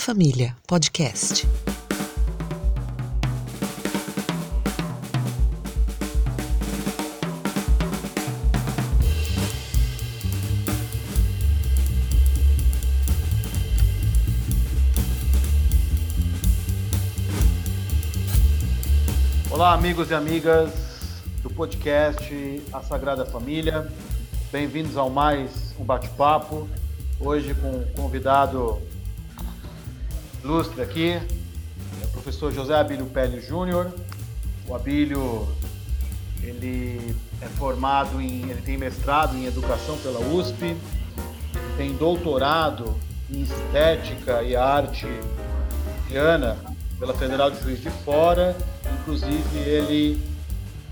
Família, podcast. Olá, amigos e amigas do podcast A Sagrada Família. Bem-vindos ao mais um bate-papo. Hoje com um convidado ilustre aqui, é o professor José Abílio Pélio Júnior. O Abílio, ele é formado em, ele tem mestrado em educação pela USP, tem doutorado em estética e arte indiana pela Federal de Juiz de Fora. Inclusive, ele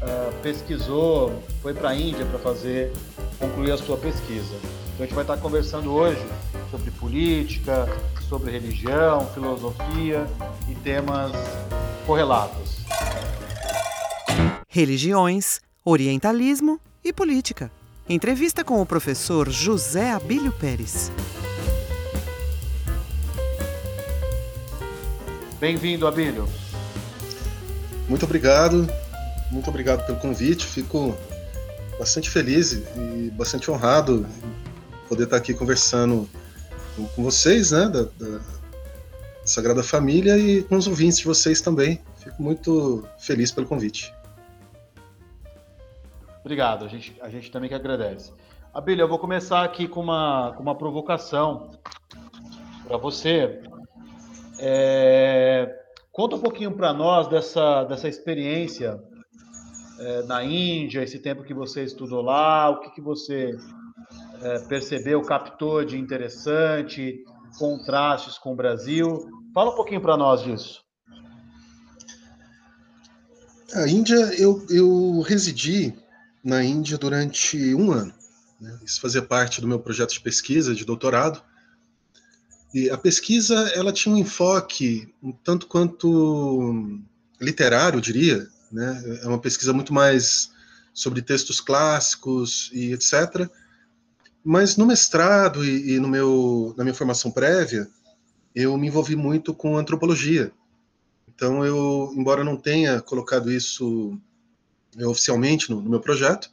uh, pesquisou, foi para a Índia para fazer, concluir a sua pesquisa. Então, a gente vai estar conversando hoje sobre política, sobre religião, filosofia e temas correlatos. Religiões, orientalismo e política. Entrevista com o professor José Abílio Pérez. Bem-vindo, Abílio. Muito obrigado, muito obrigado pelo convite. Fico bastante feliz e bastante honrado poder estar aqui conversando com vocês, né, da, da Sagrada Família e com os ouvintes de vocês também. Fico muito feliz pelo convite. Obrigado, a gente, a gente também que agradece. Abílio, eu vou começar aqui com uma, com uma provocação para você. É, conta um pouquinho para nós dessa, dessa experiência é, na Índia, esse tempo que você estudou lá, o que, que você é, percebeu, captou de interessante, contrastes com o Brasil. Fala um pouquinho para nós disso. A Índia, eu, eu residi na Índia durante um ano. Né? Isso fazia parte do meu projeto de pesquisa, de doutorado. E a pesquisa ela tinha um enfoque um tanto quanto literário, eu diria. Né? É uma pesquisa muito mais sobre textos clássicos e etc. Mas no mestrado e, e no meu, na minha formação prévia, eu me envolvi muito com antropologia. Então, eu, embora não tenha colocado isso é, oficialmente no, no, meu projeto,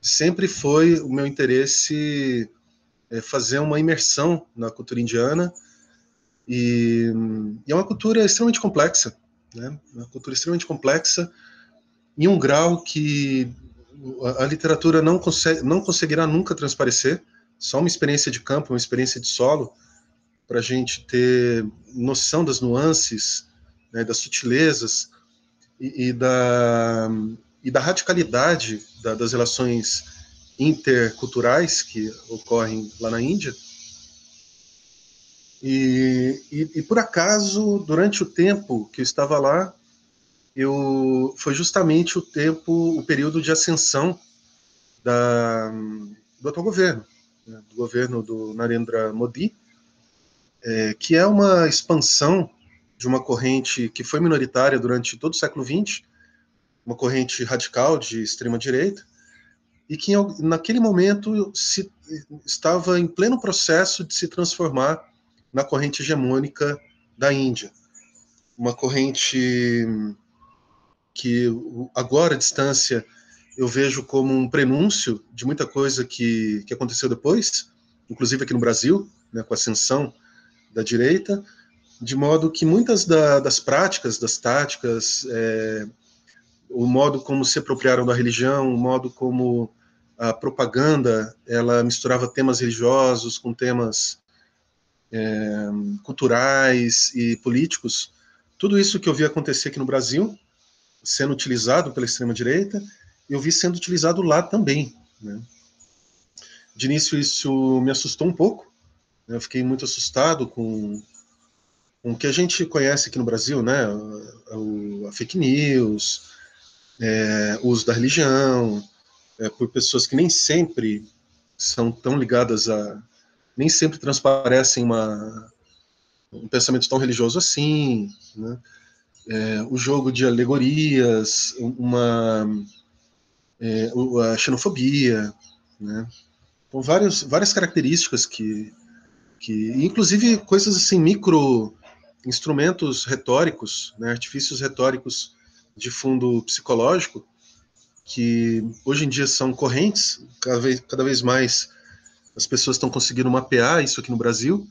sempre foi o meu interesse é, fazer uma imersão na cultura indiana. E, e, é uma cultura extremamente complexa, né? uma cultura extremamente complexa, em um grau que a, literatura não, consegue, não conseguirá nunca transparecer só uma experiência de campo, uma experiência de solo, para a gente ter noção das nuances, né, das sutilezas e, e, da, e da radicalidade da, das relações interculturais que ocorrem lá na Índia. E, e, e, por acaso, durante o tempo que eu estava lá, eu foi justamente o tempo, o período de ascensão da, do atual governo né, do governo do Narendra Modi, é, que é uma expansão de uma corrente que foi minoritária durante todo o século XX, uma corrente radical de extrema direita, e que naquele momento se, estava em pleno processo de se transformar na corrente hegemônica da Índia, uma corrente que agora à distância eu vejo como um prenúncio de muita coisa que, que aconteceu depois, inclusive aqui no Brasil, né, com a ascensão da direita, de modo que muitas da, das práticas, das táticas, é, o modo como se apropriaram da religião, o modo como a propaganda ela misturava temas religiosos com temas é, culturais e políticos, tudo isso que eu vi acontecer aqui no Brasil, sendo utilizado pela extrema direita, eu vi sendo utilizado lá também. Né? De início, isso me assustou um pouco. Né? Eu fiquei muito assustado com, com o que a gente conhece aqui no Brasil, né? a, a fake news, é, o uso da religião, é, por pessoas que nem sempre são tão ligadas a. nem sempre transparecem uma, um pensamento tão religioso assim, né? É, o jogo de alegorias, uma é, a xenofobia, né? Então, várias, várias características que, que, inclusive coisas assim, micro, instrumentos retóricos, né, artifícios retóricos de fundo psicológico, que hoje em dia são correntes, cada vez, cada vez mais as pessoas estão conseguindo mapear isso aqui no Brasil,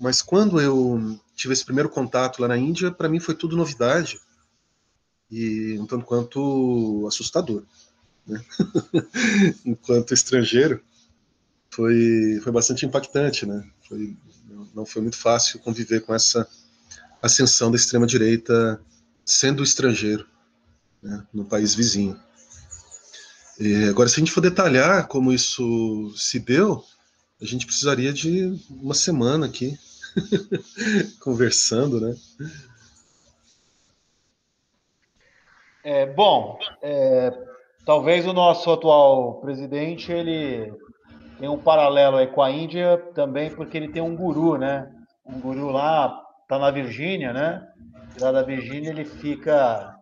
mas quando eu tive esse primeiro contato lá na Índia, para mim foi tudo novidade e um tanto quanto assustador. Né? Enquanto estrangeiro, foi, foi bastante impactante, né? Foi, não foi muito fácil conviver com essa ascensão da extrema-direita sendo estrangeiro né, no país vizinho. E agora, se a gente for detalhar como isso se deu, a gente precisaria de uma semana aqui conversando, né? É, bom, é, talvez o nosso atual presidente ele tem um paralelo aí com a Índia também porque ele tem um guru, né? Um guru lá tá na Virgínia, né? Lá da Virgínia ele fica,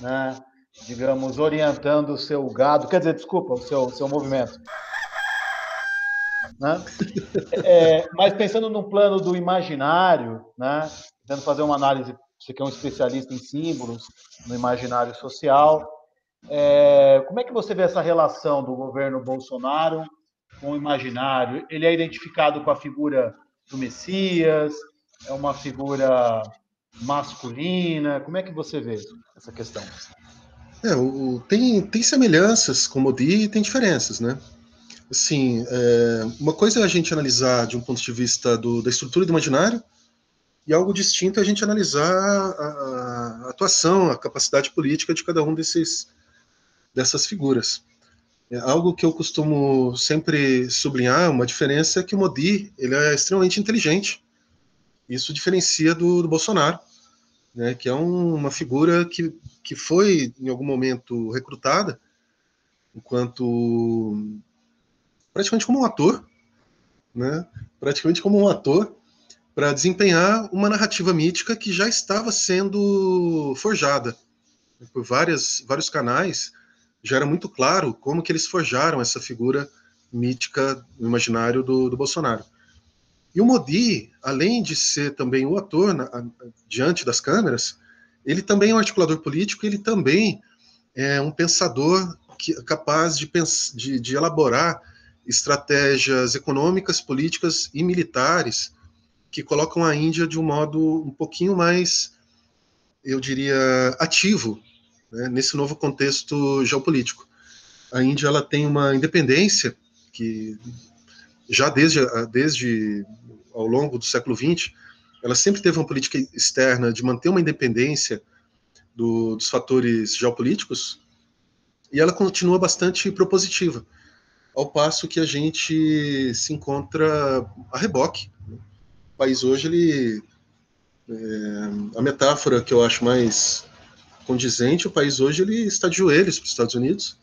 né? digamos, orientando o seu gado, quer dizer, desculpa, o seu, seu movimento. Né? É, mas pensando no plano do imaginário, né? tentando fazer uma análise, você que é um especialista em símbolos, no imaginário social, é, como é que você vê essa relação do governo Bolsonaro com o imaginário? Ele é identificado com a figura do Messias? É uma figura masculina? Como é que você vê essa questão? É, o, tem, tem semelhanças com o Modi e tem diferenças, né? Assim, é, uma coisa é a gente analisar de um ponto de vista do, da estrutura do imaginário, e algo distinto é a gente analisar a, a atuação, a capacidade política de cada um desses, dessas figuras. É algo que eu costumo sempre sublinhar, uma diferença é que o Modi ele é extremamente inteligente. Isso diferencia do, do Bolsonaro né, que é um, uma figura que, que foi, em algum momento, recrutada enquanto praticamente como um ator, né, praticamente como um ator, para desempenhar uma narrativa mítica que já estava sendo forjada por várias, vários canais. Já era muito claro como que eles forjaram essa figura mítica no imaginário do, do Bolsonaro. E o Modi, além de ser também o ator na, diante das câmeras, ele também é um articulador político, ele também é um pensador que, capaz de, de, de elaborar estratégias econômicas, políticas e militares que colocam a Índia de um modo um pouquinho mais, eu diria, ativo né, nesse novo contexto geopolítico. A Índia ela tem uma independência que já desde, desde ao longo do século XX, ela sempre teve uma política externa de manter uma independência do, dos fatores geopolíticos, e ela continua bastante propositiva, ao passo que a gente se encontra a reboque. O país hoje, ele, é, a metáfora que eu acho mais condizente, o país hoje ele está de joelhos para os Estados Unidos,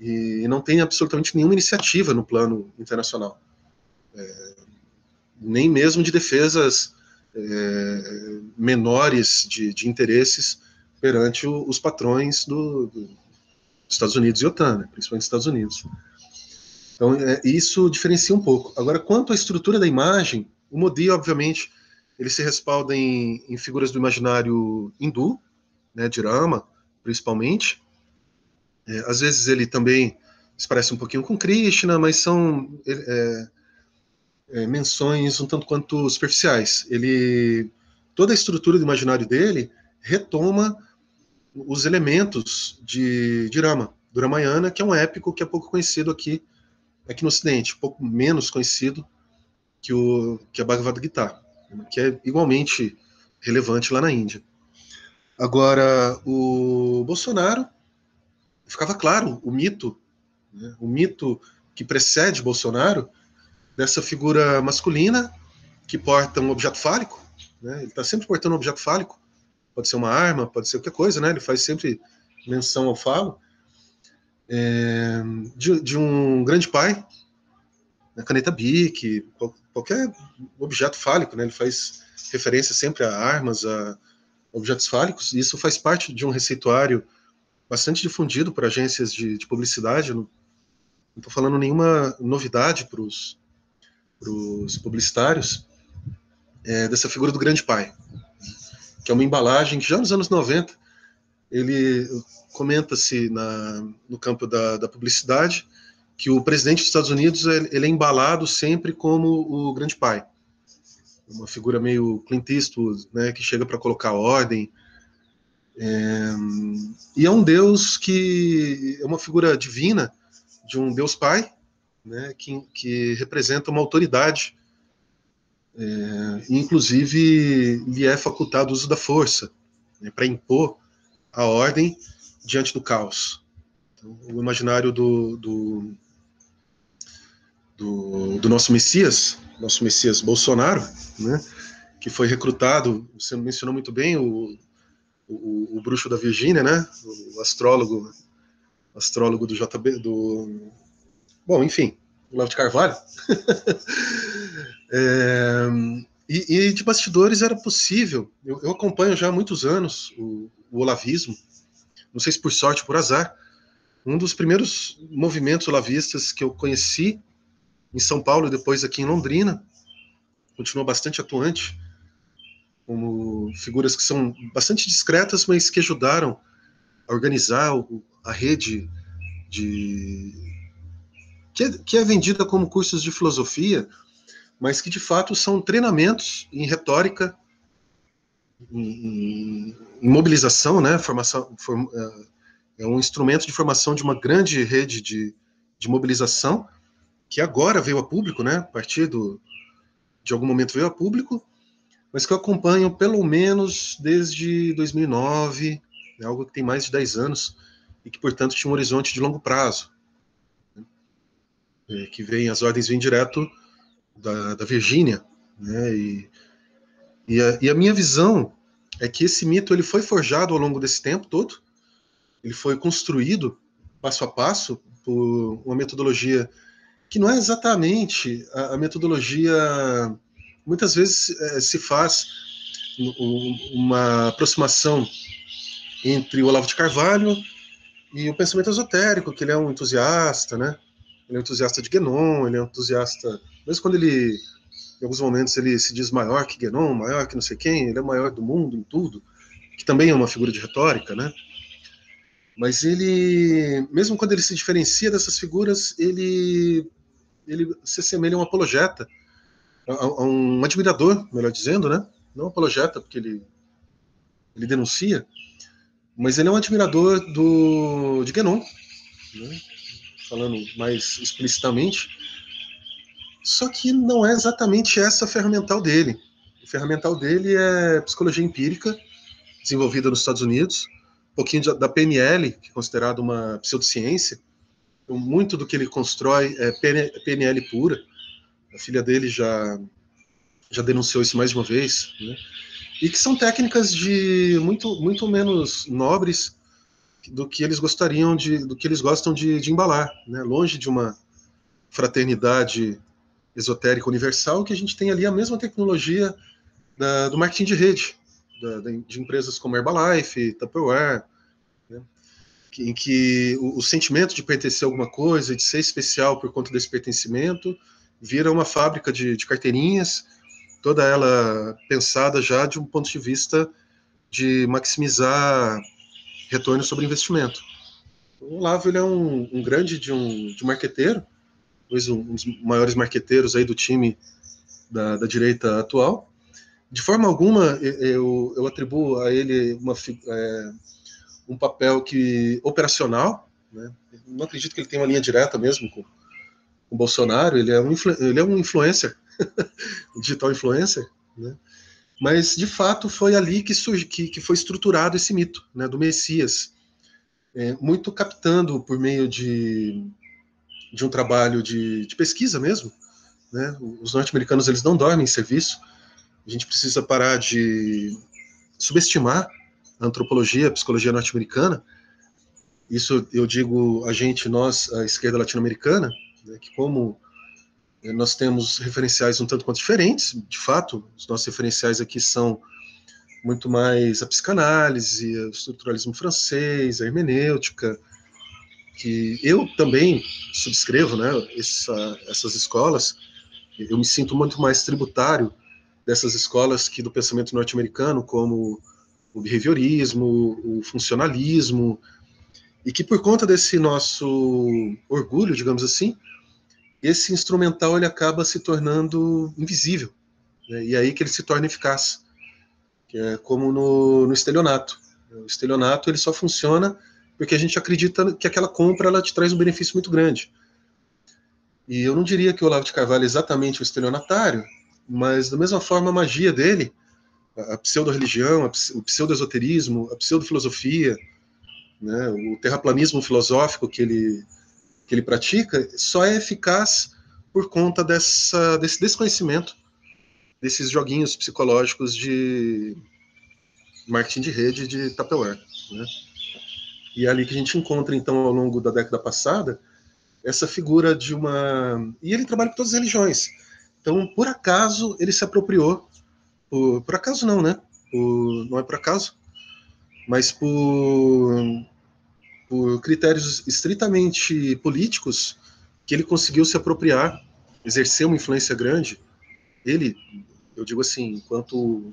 e não tem absolutamente nenhuma iniciativa no plano internacional. É, nem mesmo de defesas é, menores de, de, interesses perante o, os patrões do, do, dos Estados Unidos e OTAN, né, principalmente Estados Unidos. Então, é, isso diferencia um pouco. Agora, quanto à estrutura da imagem, o Modi, obviamente, ele se respalda em, em figuras do imaginário hindu, né, de Rama, principalmente, é, às vezes ele também se parece um pouquinho com Krishna, mas são é, é, menções um tanto quanto superficiais. Ele toda a estrutura do imaginário dele retoma os elementos de, de Rama, do Ramayana, que é um épico que é pouco conhecido aqui aqui no Ocidente, um pouco menos conhecido que o que a Bhagavad Gita, que é igualmente relevante lá na Índia. Agora, o Bolsonaro ficava claro o mito, né, o mito que precede Bolsonaro, dessa figura masculina que porta um objeto fálico, né, ele está sempre portando um objeto fálico, pode ser uma arma, pode ser qualquer coisa, né, ele faz sempre menção ao falo, é, de, de, um grande pai, a caneta Bic, qualquer objeto fálico, né, ele faz referência sempre a armas, a objetos fálicos, e isso faz parte de um receituário bastante difundido por agências de, de publicidade. Não estou falando nenhuma novidade para os publicitários. é, dessa figura do grande pai, que é uma embalagem que já nos anos 90 ele comenta-se no campo da, da, publicidade que o presidente dos Estados Unidos ele é embalado sempre como o grande pai, uma figura meio Clint Eastwood, né, que chega para colocar ordem, é, e é um Deus que é uma figura divina de um Deus Pai, né, que, que representa uma autoridade, é, inclusive lhe é facultado o uso da força né, para impor a ordem diante do caos. Então, o imaginário do, do, do, do, nosso Messias, nosso Messias Bolsonaro, né, que foi recrutado, você mencionou muito bem, o, o, o bruxo da Virgínia, né, o astrólogo, astrólogo do JB, do, bom, enfim, o Lavo de Carvalho. é, e, e, de bastidores era possível, eu, eu acompanho já há muitos anos o, o olavismo, não sei se por sorte ou por azar, um dos primeiros movimentos olavistas que eu conheci em São Paulo e depois aqui em Londrina, continuou bastante atuante, como figuras que são bastante discretas, mas que ajudaram a organizar a rede de que é, que é vendida como cursos de filosofia, mas que de fato são treinamentos em retórica em, em mobilização, né? Formação form, é, é um instrumento de formação de uma grande rede de, de mobilização que agora veio a público, né? A partir do, de algum momento veio a público, mas que eu acompanho pelo menos desde 2009, é algo que tem mais de 10 anos e que, portanto, tinha um horizonte de longo prazo. Né? É, que vem, as ordens vêm direto da, da Virgínia, né? E, e a, e a, minha visão é que esse mito ele foi forjado ao longo desse tempo todo, ele foi construído passo a passo por uma metodologia que não é exatamente a, a metodologia. Muitas vezes é, se faz uma aproximação entre o Olavo de Carvalho e o pensamento esotérico, que ele é um entusiasta, né? Ele é um entusiasta de Guénon, ele é um entusiasta, mesmo quando ele em alguns momentos ele se diz maior que Guénon, maior que não sei quem, ele é maior do mundo em tudo, que também é uma figura de retórica, né? Mas ele, mesmo quando ele se diferencia dessas figuras, ele, ele se assemelha a um apologeta, a, a um admirador, melhor dizendo, né? Não apologeta, porque ele, ele denuncia, mas ele é um admirador do, de Guénon, né? falando mais explicitamente, só que não é exatamente essa a ferramental dele. A ferramental dele é psicologia empírica, desenvolvida nos Estados Unidos, um pouquinho da PNL, que é considerada uma pseudociência. Então, muito do que ele constrói é PNL pura. A filha dele já, já denunciou isso mais de uma vez. Né? E que são técnicas de muito, muito menos nobres do que eles gostariam de, do que eles gostam de, de embalar, né? longe de uma fraternidade esotérica universal, que a gente tem ali a mesma tecnologia da, do marketing de rede, da, de empresas como Herbalife, Tupperware, né, em que o, o, sentimento de pertencer a alguma coisa, de ser especial por conta desse pertencimento, vira uma fábrica de, de carteirinhas, toda ela pensada já de um ponto de vista de maximizar retorno sobre investimento. O Olavo ele é um, um grande de um, de um marqueteiro, talvez um dos maiores marqueteiros aí do time da, da direita atual. De forma alguma, eu, eu atribuo a ele uma, é, um papel que operacional. Né? Não acredito que ele tenha uma linha direta mesmo com, o Bolsonaro. Ele é um, ele é um influencer, digital influencer. Né? Mas, de fato, foi ali que, surgi, que, que foi estruturado esse mito né, do Messias, é, muito captando por meio de de um trabalho de, de pesquisa mesmo. Né? Os norte-americanos eles não dormem em serviço. A gente precisa parar de subestimar a antropologia, a psicologia norte-americana. Isso eu digo a gente, nós, a esquerda latino-americana, né, que como nós temos referenciais um tanto quanto diferentes, de fato, os nossos referenciais aqui são muito mais a psicanálise, o estruturalismo francês, a hermenêutica, que eu também subscrevo, né, essa, essas escolas, eu me sinto muito mais tributário dessas escolas que do pensamento norte-americano, como o behaviorismo, o funcionalismo, e que por conta desse nosso orgulho, digamos assim, esse instrumental ele acaba se tornando invisível, né? e é aí que ele se torna eficaz, que é como no, no estelionato. O estelionato ele só funciona porque a gente acredita que aquela compra ela te traz um benefício muito grande. E eu não diria que o Olavo de Carvalho é exatamente um estelionatário, mas da mesma forma a magia dele, a pseudo-religião, o pseudo-esoterismo, a pseudo-filosofia, né, o terraplanismo filosófico que ele, que ele pratica, só é eficaz por conta dessa, desse desconhecimento desses joguinhos psicológicos de marketing de rede de Tupperware. Né? E é ali que a gente encontra, então, ao longo da década passada, essa figura de uma. E ele trabalha com todas as religiões. Então, por acaso, ele se apropriou. Por, por acaso, não, né? Por, não é por acaso, mas por, por critérios estritamente políticos que ele conseguiu se apropriar, exercer uma influência grande. Ele, eu digo assim, enquanto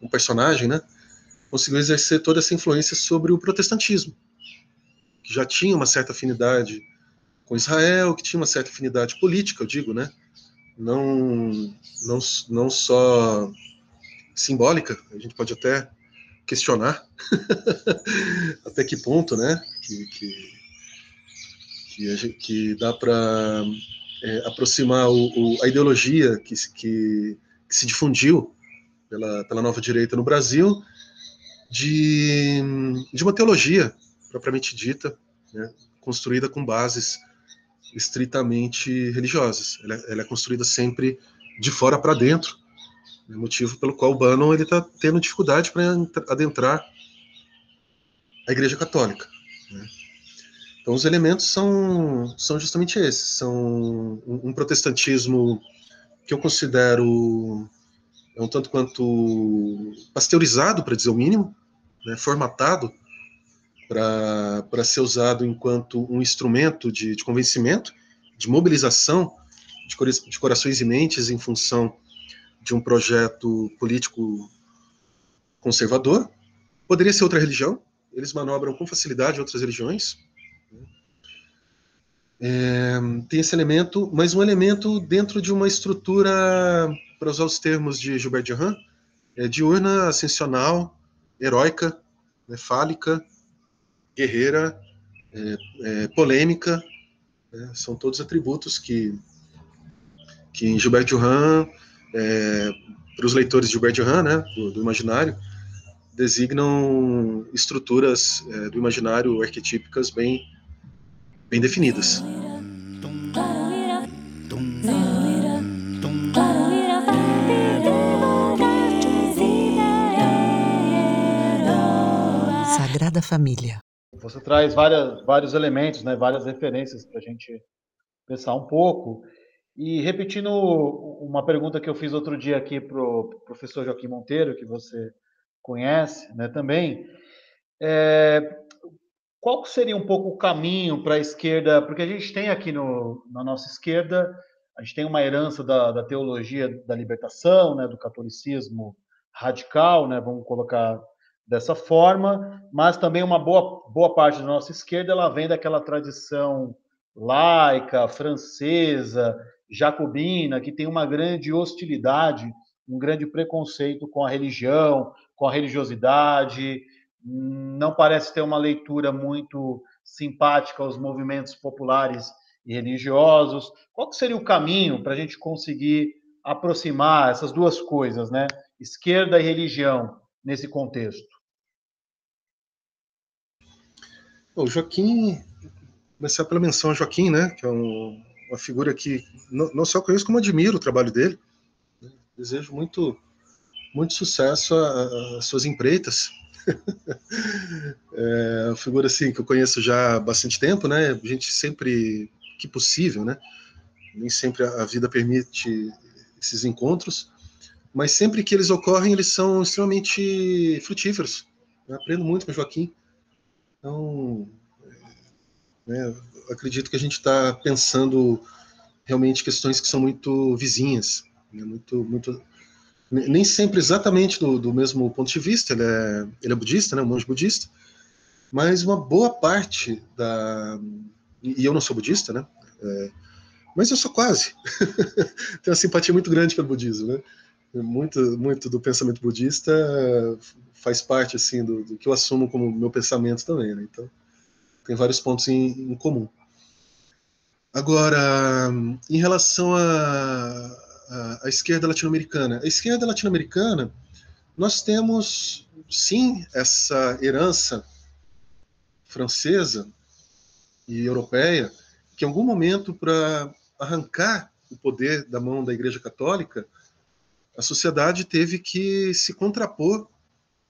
um personagem, né? Conseguiu exercer toda essa influência sobre o protestantismo que já tinha uma certa afinidade com Israel, que tinha uma certa afinidade política, eu digo, né? Não, não, não só simbólica, a gente pode até questionar até que ponto, né? Que, que, que, gente, que dá para é, aproximar o, o, a ideologia que, que, que se difundiu pela, pela nova direita no Brasil de, de uma teologia propriamente dita, né, construída com bases estritamente religiosas. Ela, ela é construída sempre de fora para dentro, né, motivo pelo qual o Bannon está tendo dificuldade para adentrar a Igreja Católica. Né. Então, os elementos são, são justamente esses: são um, um protestantismo que eu considero é um tanto quanto pasteurizado, para dizer o mínimo, né, formatado para ser usado enquanto um instrumento de, de convencimento, de mobilização de, de corações e mentes em função de um projeto político conservador. Poderia ser outra religião, eles manobram com facilidade outras religiões. É, tem esse elemento, mas um elemento dentro de uma estrutura, para usar os termos de Gilbert Durand, é, diurna, ascensional, heróica, né, fálica, guerreira, é, é, polêmica, né? são todos atributos que, que em Gilbert Durand, é, para os leitores de Gilbert Durand, né, do, do imaginário, designam estruturas é, do imaginário arquetípicas bem, bem definidas. Sagrada Família. Você traz várias, vários elementos, né, várias referências para a gente pensar um pouco. E repetindo uma pergunta que eu fiz outro dia aqui para o professor Joaquim Monteiro, que você conhece né, também, é, qual seria um pouco o caminho para a esquerda? Porque a gente tem aqui no, na nossa esquerda, a gente tem uma herança da, da teologia da libertação, né, do catolicismo radical, né, vamos colocar dessa forma, mas também uma boa, boa parte da nossa esquerda ela vem daquela tradição laica, francesa, jacobina, que tem uma grande hostilidade, um grande preconceito com a religião, com a religiosidade, não parece ter uma leitura muito simpática aos movimentos populares e religiosos. Qual seria o caminho para a gente conseguir aproximar essas duas coisas, né? Esquerda e religião nesse contexto? O Joaquim, começar pela menção a Joaquim, né, que é um, uma figura que não, não, só conheço, como admiro o trabalho dele. Desejo muito, muito sucesso às suas empreitas. é uma figura assim que eu conheço já há bastante tempo, né? A gente sempre que possível, né? Nem sempre a vida permite esses encontros, mas sempre que eles ocorrem, eles são extremamente frutíferos. Eu aprendo muito com o Joaquim. Então, né, acredito que a gente está pensando realmente questões que são muito vizinhas, né, muito, muito nem sempre exatamente do, do, mesmo ponto de vista, ele é, ele é budista, né, um monge budista, mas uma boa parte da. E eu não sou budista, né? É, mas eu sou quase. Tenho uma simpatia muito grande pelo budismo, né? Muito, muito do pensamento budista faz parte assim do, do que eu assumo como meu pensamento também, né? Então tem vários pontos em, em comum. Agora, em relação à esquerda latino-americana, a esquerda latino-americana, nós temos sim essa herança francesa e europeia que em algum momento para arrancar o poder da mão da Igreja Católica, a sociedade teve que se contrapor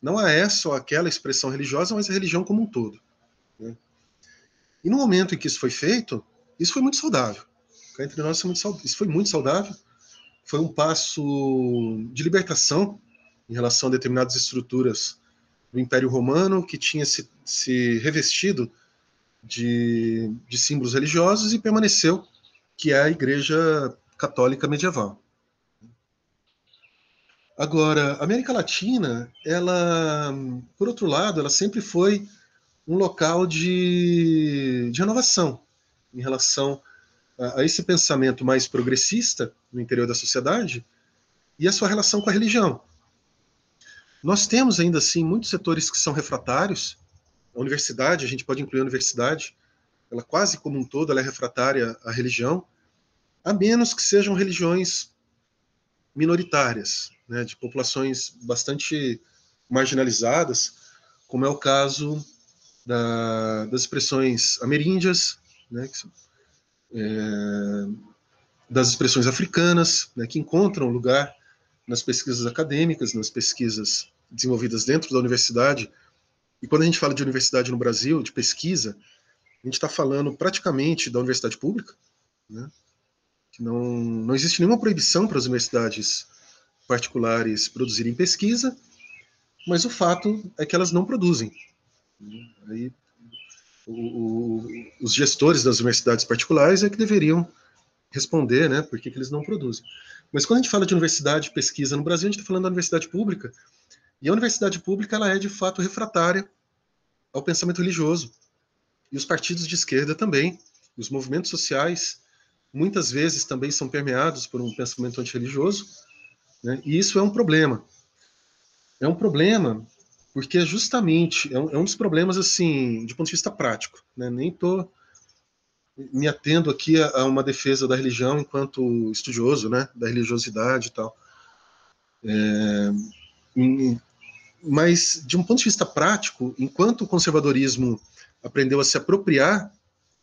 não a essa ou aquela expressão religiosa, mas a religião como um todo. Né? E no momento em que isso foi feito, isso foi muito saudável. Entre nós, isso foi muito saudável. Foi um passo de libertação em relação a determinadas estruturas do Império Romano que tinha se, se revestido de, de símbolos religiosos e permaneceu, que é a Igreja Católica Medieval. Agora, a América Latina, ela, por outro lado, ela sempre foi um local de, de renovação em relação a, a, esse pensamento mais progressista no interior da sociedade e a sua relação com a religião. Nós temos ainda assim muitos setores que são refratários. A universidade, a gente pode incluir a universidade, ela quase como um todo ela é refratária à religião, a menos que sejam religiões minoritárias, né, de populações bastante marginalizadas, como é o caso da, das expressões ameríndias, né, que, é, das expressões africanas, né, que encontram lugar nas pesquisas acadêmicas, nas pesquisas desenvolvidas dentro da universidade. E quando a gente fala de universidade no Brasil, de pesquisa, a gente está falando praticamente da universidade pública, né, que não, não existe nenhuma proibição para as universidades particulares produzirem pesquisa, mas o fato é que elas não produzem. Aí, o, o, os gestores das universidades particulares é que deveriam responder, né, por que, que eles não produzem. Mas quando a gente fala de universidade pesquisa no Brasil, a gente está falando da universidade pública, e a universidade pública ela é de fato refratária ao pensamento religioso. E os partidos de esquerda também, os movimentos sociais, muitas vezes também são permeados por um pensamento antirreligioso, né? E isso é um problema. É um problema porque justamente é um, é um dos problemas assim, de ponto de vista prático. Né? Nem estou me atendo aqui a, a, uma defesa da religião enquanto estudioso, né, da religiosidade e tal. É, em, mas de um ponto de vista prático, enquanto o conservadorismo aprendeu a se apropriar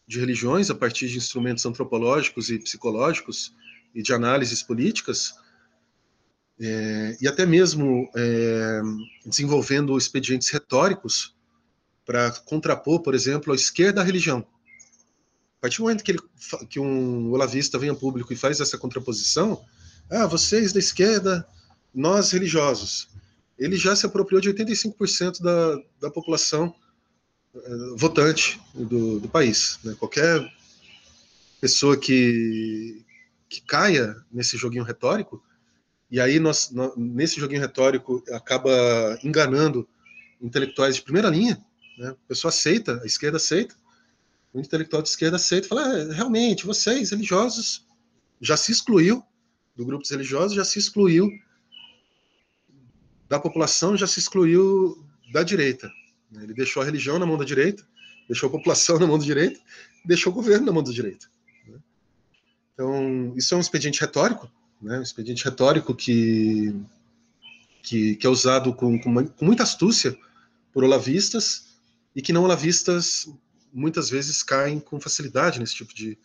de religiões a partir de instrumentos antropológicos e psicológicos e de análises políticas, é, e até mesmo é, desenvolvendo expedientes retóricos para contrapor, por exemplo, a esquerda à religião. A partir do momento que, ele, que um olavista vem a público e faz essa contraposição, ah, vocês da esquerda, nós religiosos, ele já se apropriou de 85% da, da população uh, votante do, do país. Né? Qualquer pessoa que, que caia nesse joguinho retórico e aí, nós, nós, nesse joguinho retórico, acaba enganando intelectuais de primeira linha. Né? A pessoa aceita, a esquerda aceita, o intelectual de esquerda aceita e fala: ah, realmente, vocês, religiosos, já se excluiu do grupo dos religiosos, já se excluiu da população, já se excluiu da direita. Ele deixou a religião na mão da direita, deixou a população na mão da direita, deixou o governo na mão da direita. Né? Então, isso é um expediente retórico, né, um expediente retórico que, que, que é usado com, com, com, muita astúcia por olavistas e que não olavistas muitas vezes caem com facilidade nesse tipo de,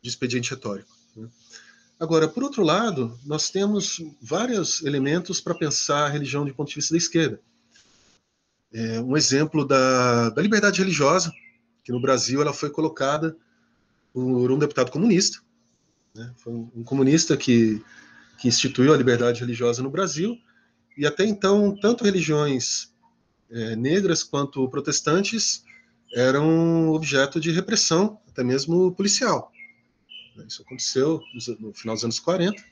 de expediente retórico. Né. Agora, por outro lado, nós temos vários elementos para pensar a religião de ponto de vista da esquerda. É, um exemplo da, da liberdade religiosa, que no Brasil ela foi colocada por um deputado comunista, né? Foi um comunista que, que instituiu a liberdade religiosa no Brasil, e até então, tanto religiões é, negras quanto protestantes eram objeto de repressão, até mesmo policial. Isso aconteceu no final dos anos 40.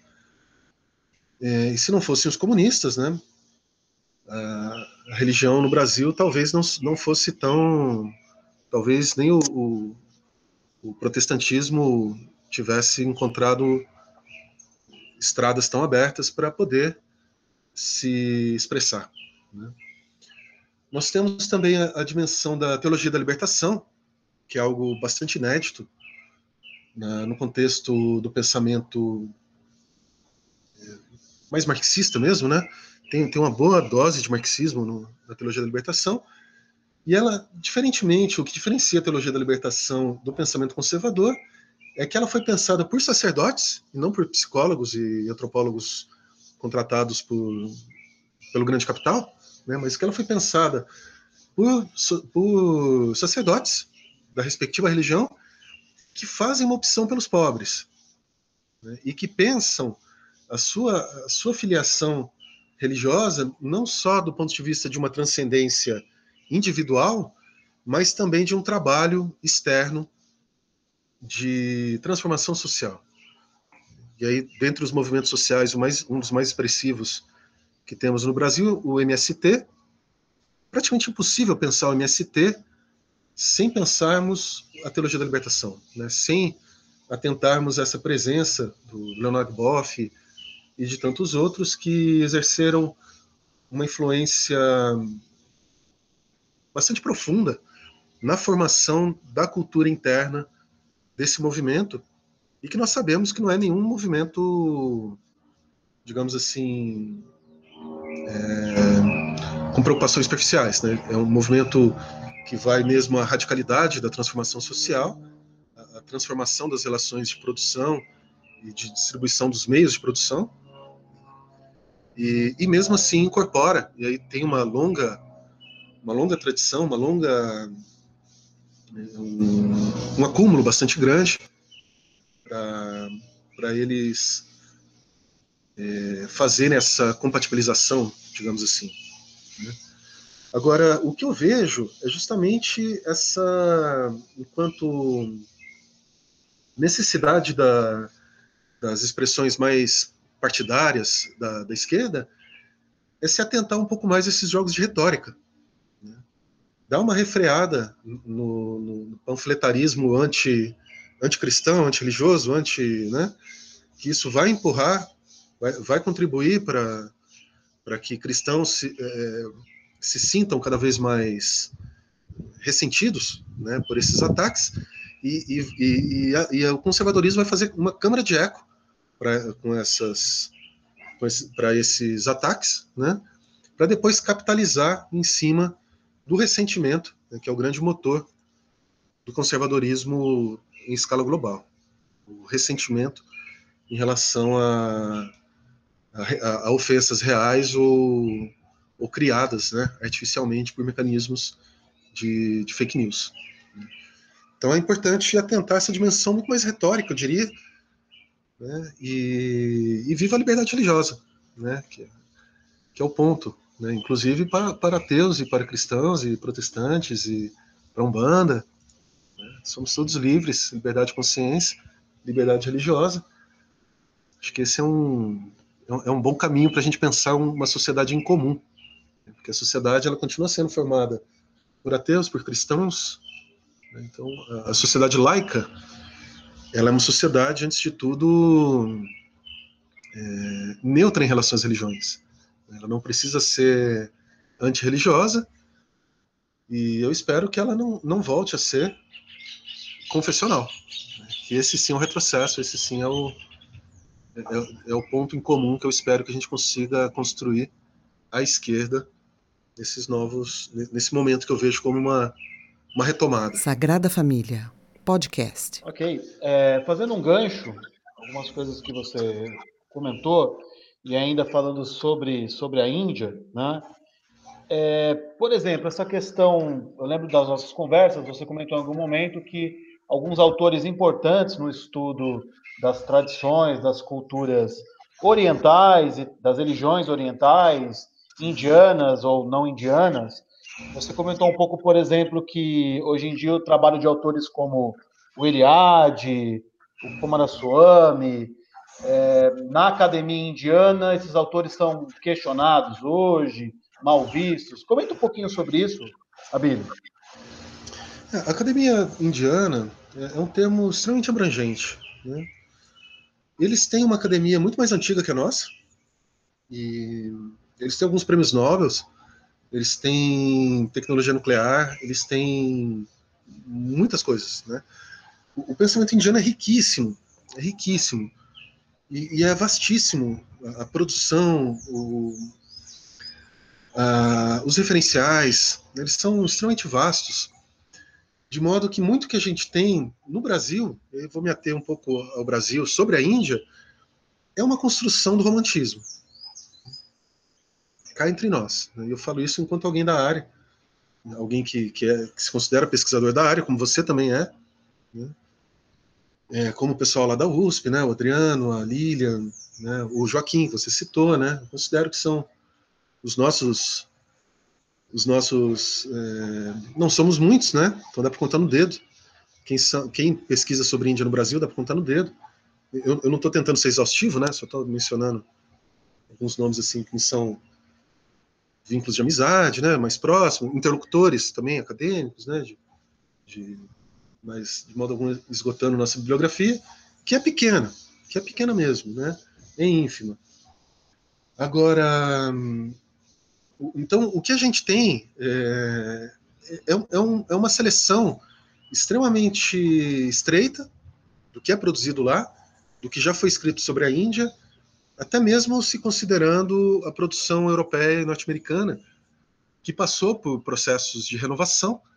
É, e se não fossem os comunistas, né, a, religião no Brasil talvez não, não fosse tão. Talvez nem o, o, o protestantismo tivesse encontrado estradas tão abertas para poder se expressar. Né? Nós temos também a, a, dimensão da teologia da libertação, que é algo bastante inédito né, no contexto do pensamento é, mais marxista mesmo, né? Tem, tem uma boa dose de marxismo no, na teologia da libertação, e ela, diferentemente, o que diferencia a teologia da libertação do pensamento conservador é que ela foi pensada por sacerdotes e não por psicólogos e antropólogos contratados por, pelo grande capital, né, mas que ela foi pensada por, por sacerdotes da respectiva religião que fazem uma opção pelos pobres né, e que pensam a sua, a sua filiação religiosa não só do ponto de vista de uma transcendência individual, mas também de um trabalho externo de transformação social. E aí, dentre os movimentos sociais, mais, um dos mais expressivos que temos no Brasil, o MST. Praticamente impossível pensar o MST sem pensarmos a teologia da libertação, né? sem atentarmos essa presença do Leonardo Boff e de tantos outros que exerceram uma influência bastante profunda na formação da cultura interna desse movimento e que nós sabemos que não é nenhum movimento, digamos assim, é, com preocupações superficiais. Né? É um movimento que vai mesmo à radicalidade da transformação social, a, a transformação das relações de produção e de distribuição dos meios de produção, e, e mesmo assim incorpora, e aí tem uma longa, uma longa tradição, uma longa um, um acúmulo bastante grande para eles é, fazerem essa compatibilização, digamos assim. Né? Agora, o que eu vejo é justamente essa, enquanto necessidade da, das expressões mais partidárias da, da esquerda, é se atentar um pouco mais a esses jogos de retórica dá uma refreada no, no panfletarismo anti, anticristão, antirreligioso, anti, né? que isso vai empurrar, vai, vai contribuir para que cristãos se, é, se sintam cada vez mais ressentidos né, por esses ataques, e, e, e, e, a, e o conservadorismo vai fazer uma câmara de eco pra, com essas para esses ataques, né, para depois capitalizar em cima do ressentimento, né, que é o grande motor do conservadorismo em escala global. O ressentimento em relação a, a, a ofensas reais ou, ou criadas né, artificialmente por mecanismos de, de, fake news. Então é importante atentar essa dimensão muito mais retórica, eu diria, né, e, e viva a liberdade religiosa, né, que, que é o ponto né? inclusive para, para ateus e para cristãos e protestantes e para umbanda. Né? Somos todos livres, liberdade de consciência, liberdade religiosa. Acho que esse é um, é um é bom caminho para a gente pensar uma sociedade em comum, né? porque a sociedade ela continua sendo formada por ateus, por cristãos. Né? Então, a, a sociedade laica ela é uma sociedade, antes de tudo, é, neutra em relação às religiões. Ela não precisa ser antirreligiosa e eu espero que ela não, não volte a ser confessional. Né? Que esse sim é um retrocesso, esse sim é o, é, é, o ponto em comum que eu espero que a gente consiga construir à esquerda nesses novos, nesse momento que eu vejo como uma, uma retomada. Sagrada Família, podcast. Ok, é, fazendo um gancho, algumas coisas que você comentou, e ainda falando sobre, sobre a Índia, né? É, por exemplo, essa questão, eu lembro das nossas conversas, você comentou em algum momento que alguns autores importantes no estudo das tradições, das culturas orientais, das religiões orientais, indianas ou não indianas, você comentou um pouco, por exemplo, que hoje em dia o trabalho de autores como o Eliade, o Kumaraswamy, É, na academia indiana, esses autores são questionados hoje, mal vistos. Comenta um pouquinho sobre isso, Abílio. É, academia indiana é, é um termo extremamente abrangente. Né? Eles têm uma academia muito mais antiga que a nossa, e eles têm alguns prêmios Nobel, eles têm tecnologia nuclear, eles têm muitas coisas, né? O, o pensamento indiano é riquíssimo, é riquíssimo, e, e é vastíssimo a, a produção, o, a, os referenciais, eles são extremamente vastos, de modo que muito que a gente tem no Brasil, eu vou me ater um pouco ao Brasil, sobre a Índia, é uma construção do romantismo cá entre nós. Né? Eu falo isso enquanto alguém da área, alguém que, que, é, que se considera pesquisador da área, como você também é, né? É, como o pessoal lá da USP, né? o Adriano, a Lilian, né? o Joaquim, que você citou, né? Considero que são os nossos os nossos é, não somos muitos, né? Então dá para contar no dedo. Quem, são, quem pesquisa sobre Índia no Brasil dá para contar no dedo. Eu, eu não estou tentando ser exaustivo, né? Só estou mencionando alguns nomes assim que são vínculos de amizade, né, mais próximos, interlocutores também acadêmicos, né, de, de, mas de modo algum esgotando nossa bibliografia, que é pequena, que é pequena mesmo, né, é ínfima. Agora, então o que a gente tem é, é, é, um, é uma seleção extremamente estreita do que é produzido lá, do que já foi escrito sobre a Índia até mesmo se considerando a produção europeia e norte-americana, que passou por processos de renovação, é,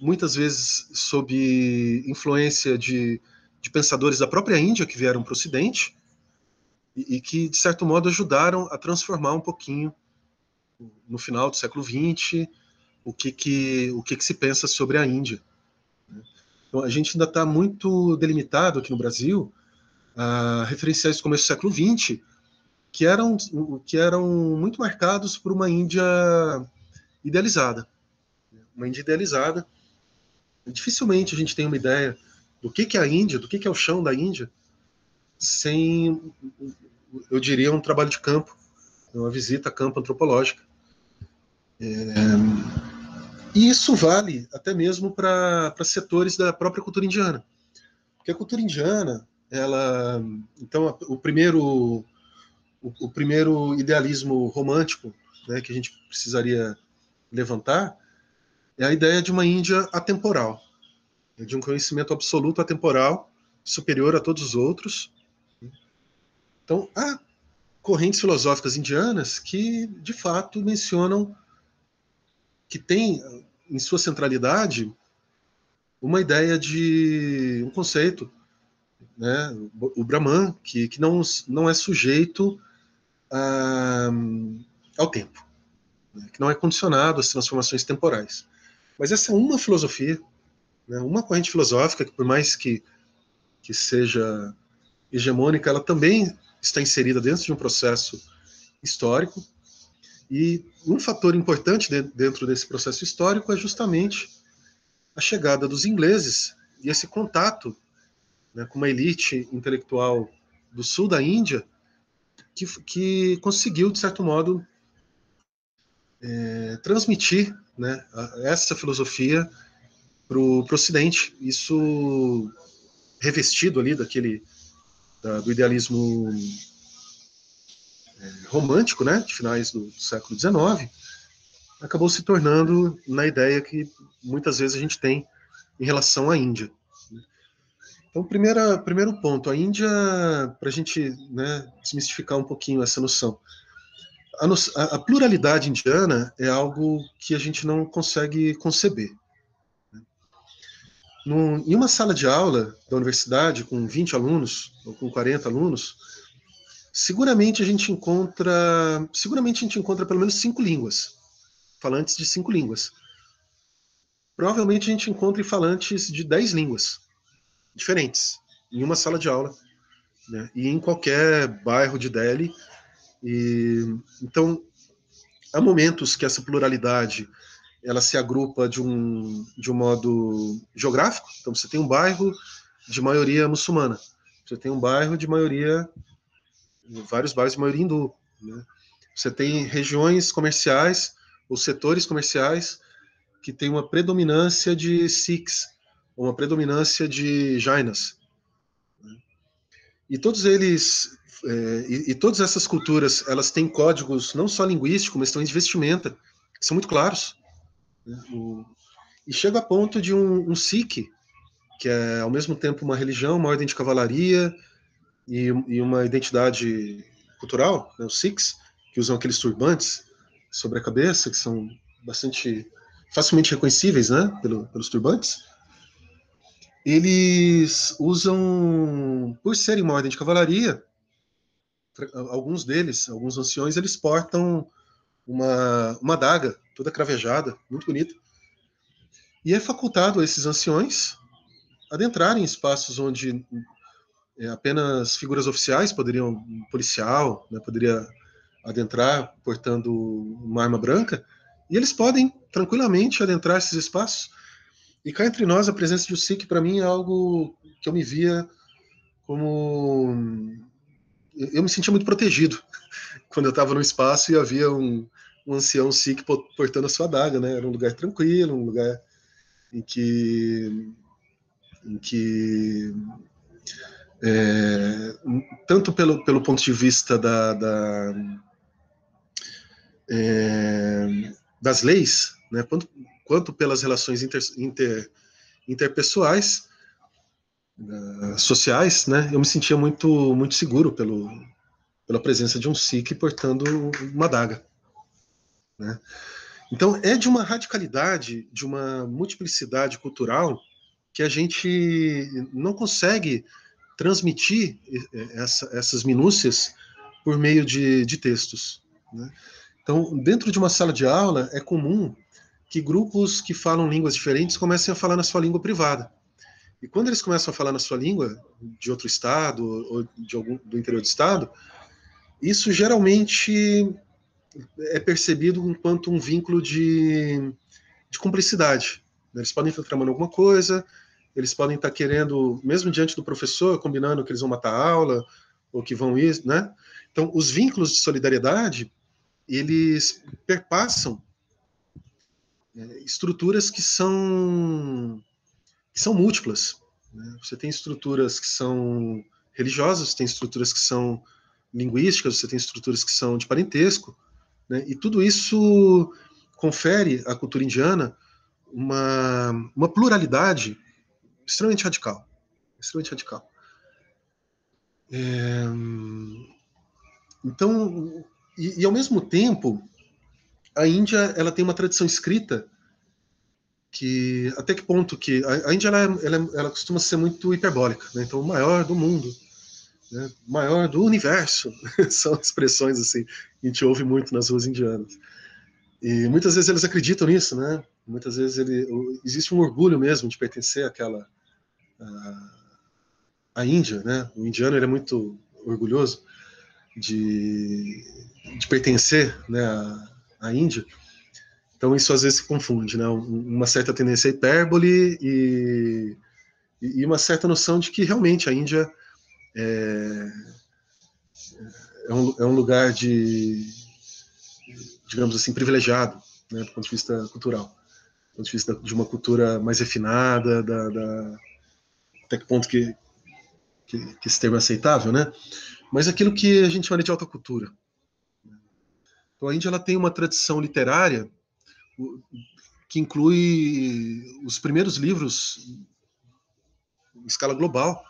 muitas vezes sob influência de, de pensadores da própria Índia que vieram para o Ocidente e, e, que, de certo modo, ajudaram a transformar um pouquinho, no final do século XX, o que, que, o que, que se pensa sobre a Índia. Né? Então, a gente ainda está muito delimitado aqui no Brasil uh, referenciais do começo do século XX, que eram, que eram muito marcados por uma Índia idealizada. Índia idealizada. Dificilmente a gente tem uma ideia do que, que é a Índia, do que, que é o chão da Índia, sem, eu diria, um trabalho de campo, uma visita a campo antropológica. É, e isso vale até mesmo para setores da própria cultura indiana. Porque a cultura indiana, ela então o primeiro o primeiro idealismo romântico né, que a gente precisaria levantar é a ideia de uma Índia atemporal, né, de um conhecimento absoluto atemporal, superior a todos os outros. Então, há correntes filosóficas indianas que, de fato, mencionam que tem em sua centralidade uma ideia de um conceito né, o Brahman, que, que não, não é sujeito a, ao tempo, né, que não é condicionado às transformações temporais. Mas essa é uma filosofia, né, uma corrente filosófica que, por mais que, que seja hegemônica, ela também está inserida dentro de um processo histórico. E um fator importante de, dentro desse processo histórico é justamente a chegada dos ingleses e esse contato né, com uma elite intelectual do sul da Índia que, que conseguiu, de certo modo, é, transmitir né, essa filosofia para o Ocidente. Isso revestido ali daquele da, do idealismo é, romântico, né, de finais do século XIX, acabou se tornando na ideia que muitas vezes a gente tem em relação à Índia. Então, primeira, primeiro ponto, a Índia, para a gente né, desmistificar um pouquinho essa noção. A, no, a, a, pluralidade indiana é algo que a gente não consegue conceber. Em uma sala de aula da universidade, com 20 alunos, ou com 40 alunos, seguramente a gente encontra, seguramente a gente encontra pelo menos cinco línguas, falantes de cinco línguas. Provavelmente a gente encontra falantes de dez línguas diferentes em uma sala de aula né, e em qualquer bairro de Delhi. E, então, há momentos que essa pluralidade ela se agrupa de um, de um modo geográfico. Então, você tem um bairro de maioria muçulmana. Você tem um bairro de maioria, vários bairros de maioria hindu. Né? Você tem regiões comerciais, ou setores comerciais, que tem uma predominância de Sikhs, uma predominância de Jainas. E todos eles, é, e, e, todas essas culturas, elas têm códigos não só linguísticos, mas também de vestimenta, que são muito claros. Né? O, e chega a ponto de um, um Sikh, que é ao mesmo tempo uma religião, uma ordem de cavalaria e, e uma identidade cultural, né, os Sikhs, que usam aqueles turbantes sobre a cabeça, que são bastante facilmente reconhecíveis, né, pelo, pelos turbantes. Eles usam, por serem uma ordem de cavalaria, alguns deles, alguns anciões, eles portam uma, uma daga toda cravejada, muito bonita. E é facultado a esses anciões adentrarem espaços onde é, apenas figuras oficiais poderiam, um policial, né, poderia adentrar portando uma arma branca, e eles podem tranquilamente adentrar esses espaços. E cá entre nós, a presença de Sikh, para mim, é algo que eu me via como. Eu me sentia muito protegido quando eu estava no espaço e havia um, um ancião Sikh portando a sua adaga, né? Era um lugar tranquilo, um lugar em que em que é, tanto pelo, pelo ponto de vista da, da é, das leis, né, quanto, quanto pelas relações inter, inter, interpessoais, uh, sociais, né, eu me sentia muito, muito seguro pelo, pela presença de um Sikh portando uma daga. Né. Então, é de uma radicalidade, de uma multiplicidade cultural que a gente não consegue transmitir essa, essas minúcias por meio de, de textos. Né? Então, dentro de uma sala de aula, é comum que grupos que falam línguas diferentes comecem a falar na sua língua privada. E quando eles começam a falar na sua língua, de outro estado, ou de algum, do interior do estado, isso geralmente é percebido enquanto um vínculo de, de cumplicidade. Eles podem estar tramando alguma coisa, eles podem estar querendo, mesmo diante do professor, combinando que eles vão matar a aula, ou que vão ir, né? Então, os vínculos de solidariedade, eles perpassam estruturas que são, que são múltiplas. Né? Você tem estruturas que são religiosas, tem estruturas que são linguísticas, você tem estruturas que são de parentesco, né? e tudo isso confere à cultura indiana uma, uma pluralidade extremamente radical. Extremamente radical. É, então, e, e, ao mesmo tempo, a Índia ela tem uma tradição escrita que até que ponto que a, a Índia ela, ela, ela, costuma ser muito hiperbólica, né? então maior do mundo, né? maior do universo, são expressões assim que a gente ouve muito nas ruas indianas. E muitas vezes eles acreditam nisso, né? Muitas vezes ele, existe um orgulho mesmo de pertencer àquela a Índia, né? O indiano ele é muito orgulhoso de, de pertencer, né, à Índia. Então isso às vezes se confunde, né? Uma certa tendência à hipérbole e, e uma certa noção de que realmente a Índia é, é, um, é um lugar de, digamos assim, privilegiado, né, do ponto de vista cultural, do ponto de vista de uma cultura mais refinada, da, da até que ponto que, que, que esse termo é aceitável, né? Mas aquilo que a gente chama de alta cultura. Então a Índia ela tem uma tradição literária que inclui os primeiros livros em escala global,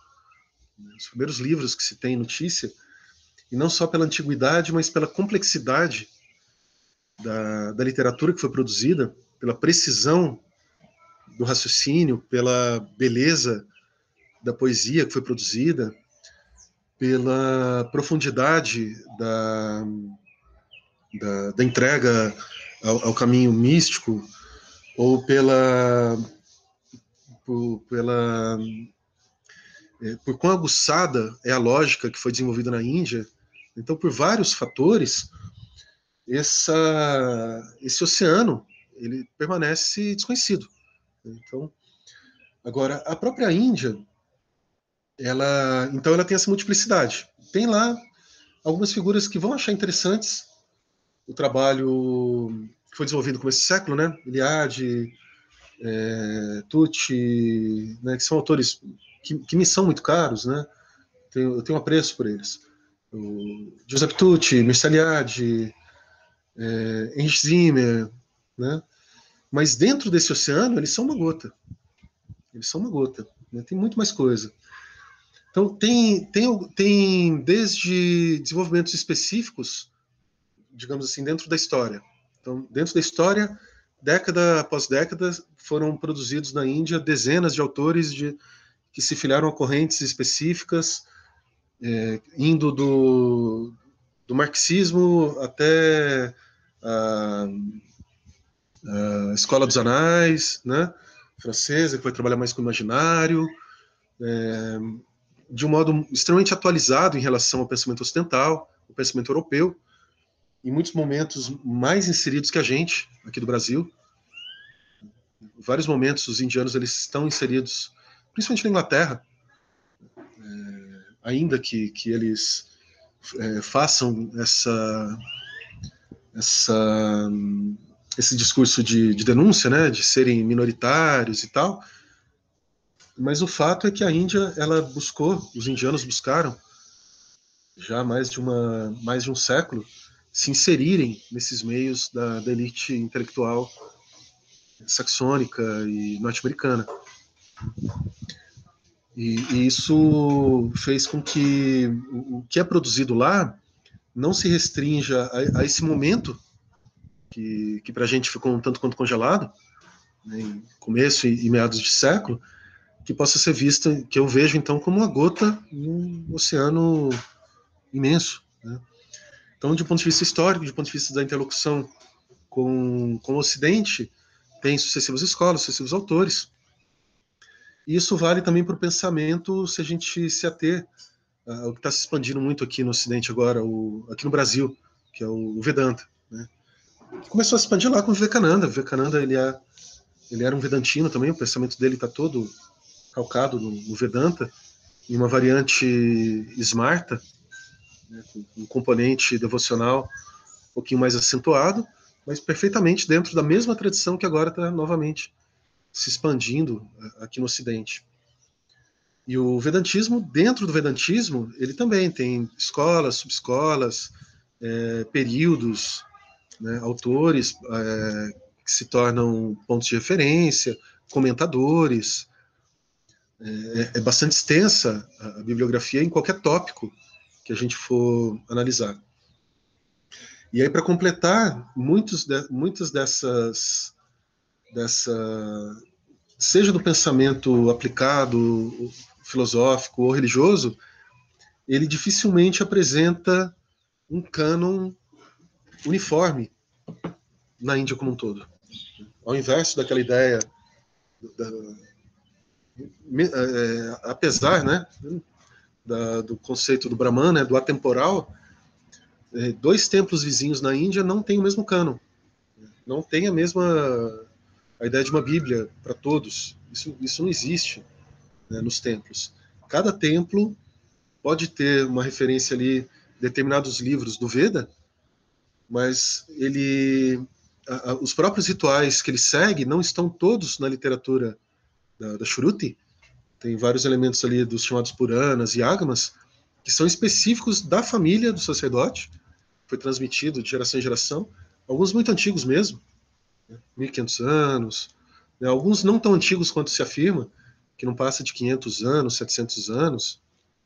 os primeiros livros que se tem notícia, e não só pela antiguidade, mas pela complexidade da, da literatura que foi produzida, pela precisão do raciocínio, pela beleza da poesia que foi produzida, pela profundidade da, da, da entrega ao, ao, caminho místico, ou pela, por, pela é, por quão aguçada é a lógica que foi desenvolvida na Índia. Então, por vários fatores, essa, esse oceano ele permanece desconhecido. Então, agora a própria Índia ela, então ela tem essa multiplicidade. Tem lá algumas figuras que vão achar interessantes o trabalho que foi desenvolvido começo do século, né? Iliade, é, Tucci, né? que são autores que, que me são muito caros, né? Tenho, eu tenho um apreço por eles. O Giuseppe Tucci, Mircea Eliade, é, Zimmer, né? Mas dentro desse oceano, eles são uma gota. Eles são uma gota. Né? Tem muito mais coisa. Então, tem, tem, tem desde desenvolvimentos específicos, digamos assim, dentro da história. Então, dentro da história, década após década, foram produzidos na Índia dezenas de autores de, que se filiaram a correntes específicas, é, indo do, do marxismo até a, a Escola dos Anais, né, francesa, que vai trabalhar mais com o imaginário, é, de um modo extremamente atualizado em relação ao pensamento ocidental, o pensamento europeu, em muitos momentos mais inseridos que a gente aqui do Brasil. Em vários momentos os indianos eles estão inseridos, principalmente na Inglaterra, é, ainda que, que eles é, façam essa, essa esse discurso de, de denúncia, né, de serem minoritários e tal, mas o fato é que a Índia, ela buscou, os indianos buscaram, já mais de, uma, mais de um século, se inserirem nesses meios da, da elite intelectual saxônica e norte-americana. E, e, isso fez com que o, que é produzido lá não se restrinja a, a esse momento que, que para a gente ficou um tanto quanto congelado, né, em começo e, e meados de século, que possa ser vista, que eu vejo então como uma gota num oceano imenso. Né? Então, de ponto de vista histórico, de ponto de vista da interlocução com, com o Ocidente, tem sucessivas escolas, sucessivos autores. E isso vale também para o pensamento, se a gente se ater ao que está se expandindo muito aqui no Ocidente agora, o, aqui no Brasil, que é o Vedanta. Né? Começou a se expandir lá com o Vivekananda. O Vivekananda ele, é, ele era um vedantino também, o pensamento dele está todo calcado no, no Vedanta, em uma variante Smarta, né, com um componente devocional um pouquinho mais acentuado, mas perfeitamente dentro da mesma tradição que agora está novamente se expandindo é, aqui no Ocidente. E o Vedantismo, dentro do Vedantismo, ele também tem escolas, subescolas, é, períodos, né, autores é, que se tornam pontos de referência, comentadores, é, é bastante extensa a bibliografia em qualquer tópico que a gente for analisar. E aí, para completar, muitos de, muitas dessas, dessa, seja do pensamento aplicado, filosófico ou religioso, ele dificilmente apresenta um cânon uniforme na Índia como um todo. Ao inverso daquela ideia da, é, apesar né, da, do conceito do Brahman, né, do atemporal, é, dois templos vizinhos na Índia não têm o mesmo cânon, não tem a mesma a ideia de uma Bíblia para todos. Isso, isso não existe né, nos templos. Cada templo pode ter uma referência ali determinados livros do Veda, mas ele a, a, os próprios rituais que ele segue não estão todos na literatura da, da Shruti, tem vários elementos ali dos chamados Puranas e Agamas, que são específicos da família do sacerdote, foi transmitido de geração em geração, alguns muito antigos mesmo, né, 1500 anos, né, alguns não tão antigos quanto se afirma, que não passa de 500 anos, 700 anos,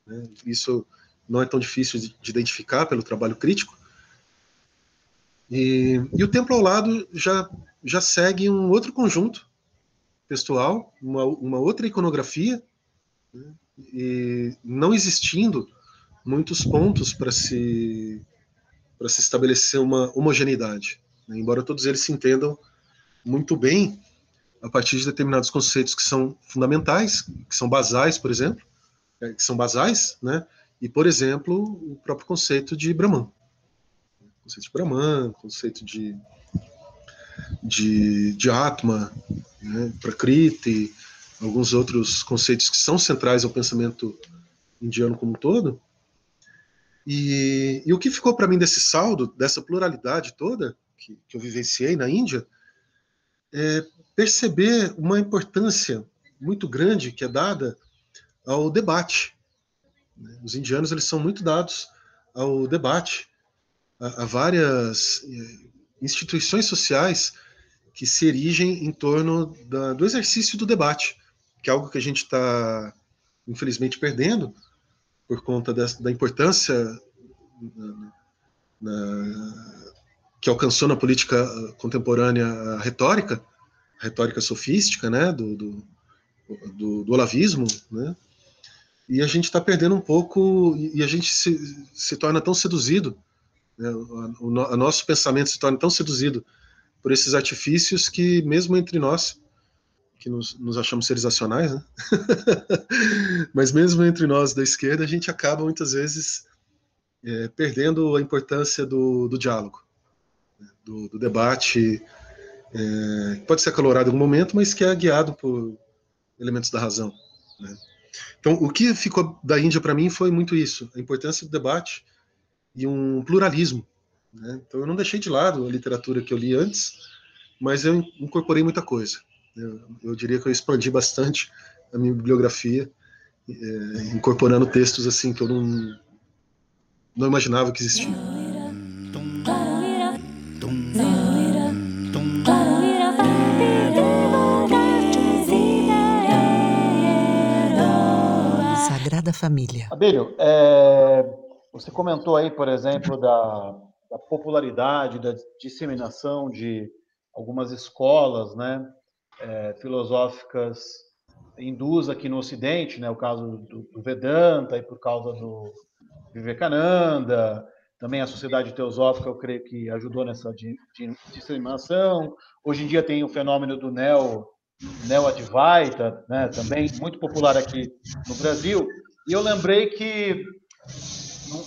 né, isso não é tão difícil de, de identificar pelo trabalho crítico, e, e, o templo ao lado já, já segue um outro conjunto textual, uma, uma outra iconografia, né, e não existindo muitos pontos para se para se estabelecer uma homogeneidade, né, embora todos eles se entendam muito bem a partir de determinados conceitos que são fundamentais, que são basais, por exemplo, é, que são basais, né? E por exemplo, o próprio conceito de Brahman, conceito de Brahman, conceito de de, de Atma, né, Prakriti, alguns outros conceitos que são centrais ao pensamento indiano como um todo. E, e o que ficou para mim desse saldo, dessa pluralidade toda que, que eu vivenciei na Índia, é perceber uma importância muito grande que é dada ao debate. Né? Os indianos eles são muito dados ao debate, a, a várias eh, instituições sociais que se erigem em torno da, do exercício do debate, que é algo que a gente está, infelizmente, perdendo por conta dessa, da importância na, na, que alcançou na política contemporânea a retórica, a retórica sofística, né, do, do, do, do olavismo, né, e a gente está perdendo um pouco, e a gente se, se torna tão seduzido, né, o, nosso pensamento se torna tão seduzido por esses artifícios que, mesmo entre nós, que nos, nos achamos seres acionais, né? mas mesmo entre nós da esquerda, a gente acaba muitas vezes é, perdendo a importância do, do diálogo, né? do, do, debate, é, pode ser acalorado em algum momento, mas que é guiado por elementos da razão. Né? Então, o que ficou da Índia para mim foi muito isso, a importância do debate e um pluralismo né? Então eu não deixei de lado a literatura que eu li antes, mas eu incorporei muita coisa. Eu, eu diria que eu expandi bastante a minha bibliografia, é, incorporando textos assim que eu não, não imaginava que existiam. Sagrada Família. Abelho, é, você comentou aí, por exemplo, da da popularidade, da disseminação de algumas escolas né, é, filosóficas hindus aqui no Ocidente, né, o caso do, do Vedanta e por causa do Vivekananda, também a sociedade teosófica, eu creio que ajudou nessa disseminação. Hoje em dia tem o fenômeno do neo, neo Advaita, né, também muito popular aqui no Brasil. E eu lembrei que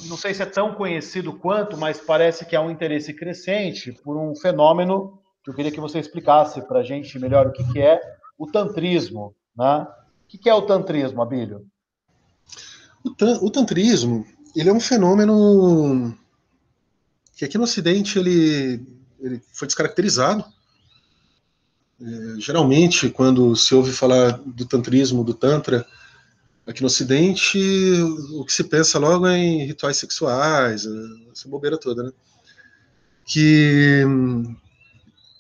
não, sei se é tão conhecido quanto, mas parece que há um interesse crescente por um fenômeno que eu queria que você explicasse para a gente melhor o que, que é o tantrismo. Né? O que, que é o tantrismo, Abílio? O, o tantrismo ele é um fenômeno que aqui no Ocidente ele, ele foi descaracterizado. É, geralmente, quando se ouve falar do tantrismo, do tantra, Aqui no Ocidente, o que se pensa logo é em rituais sexuais, essa bobeira toda, né? Que,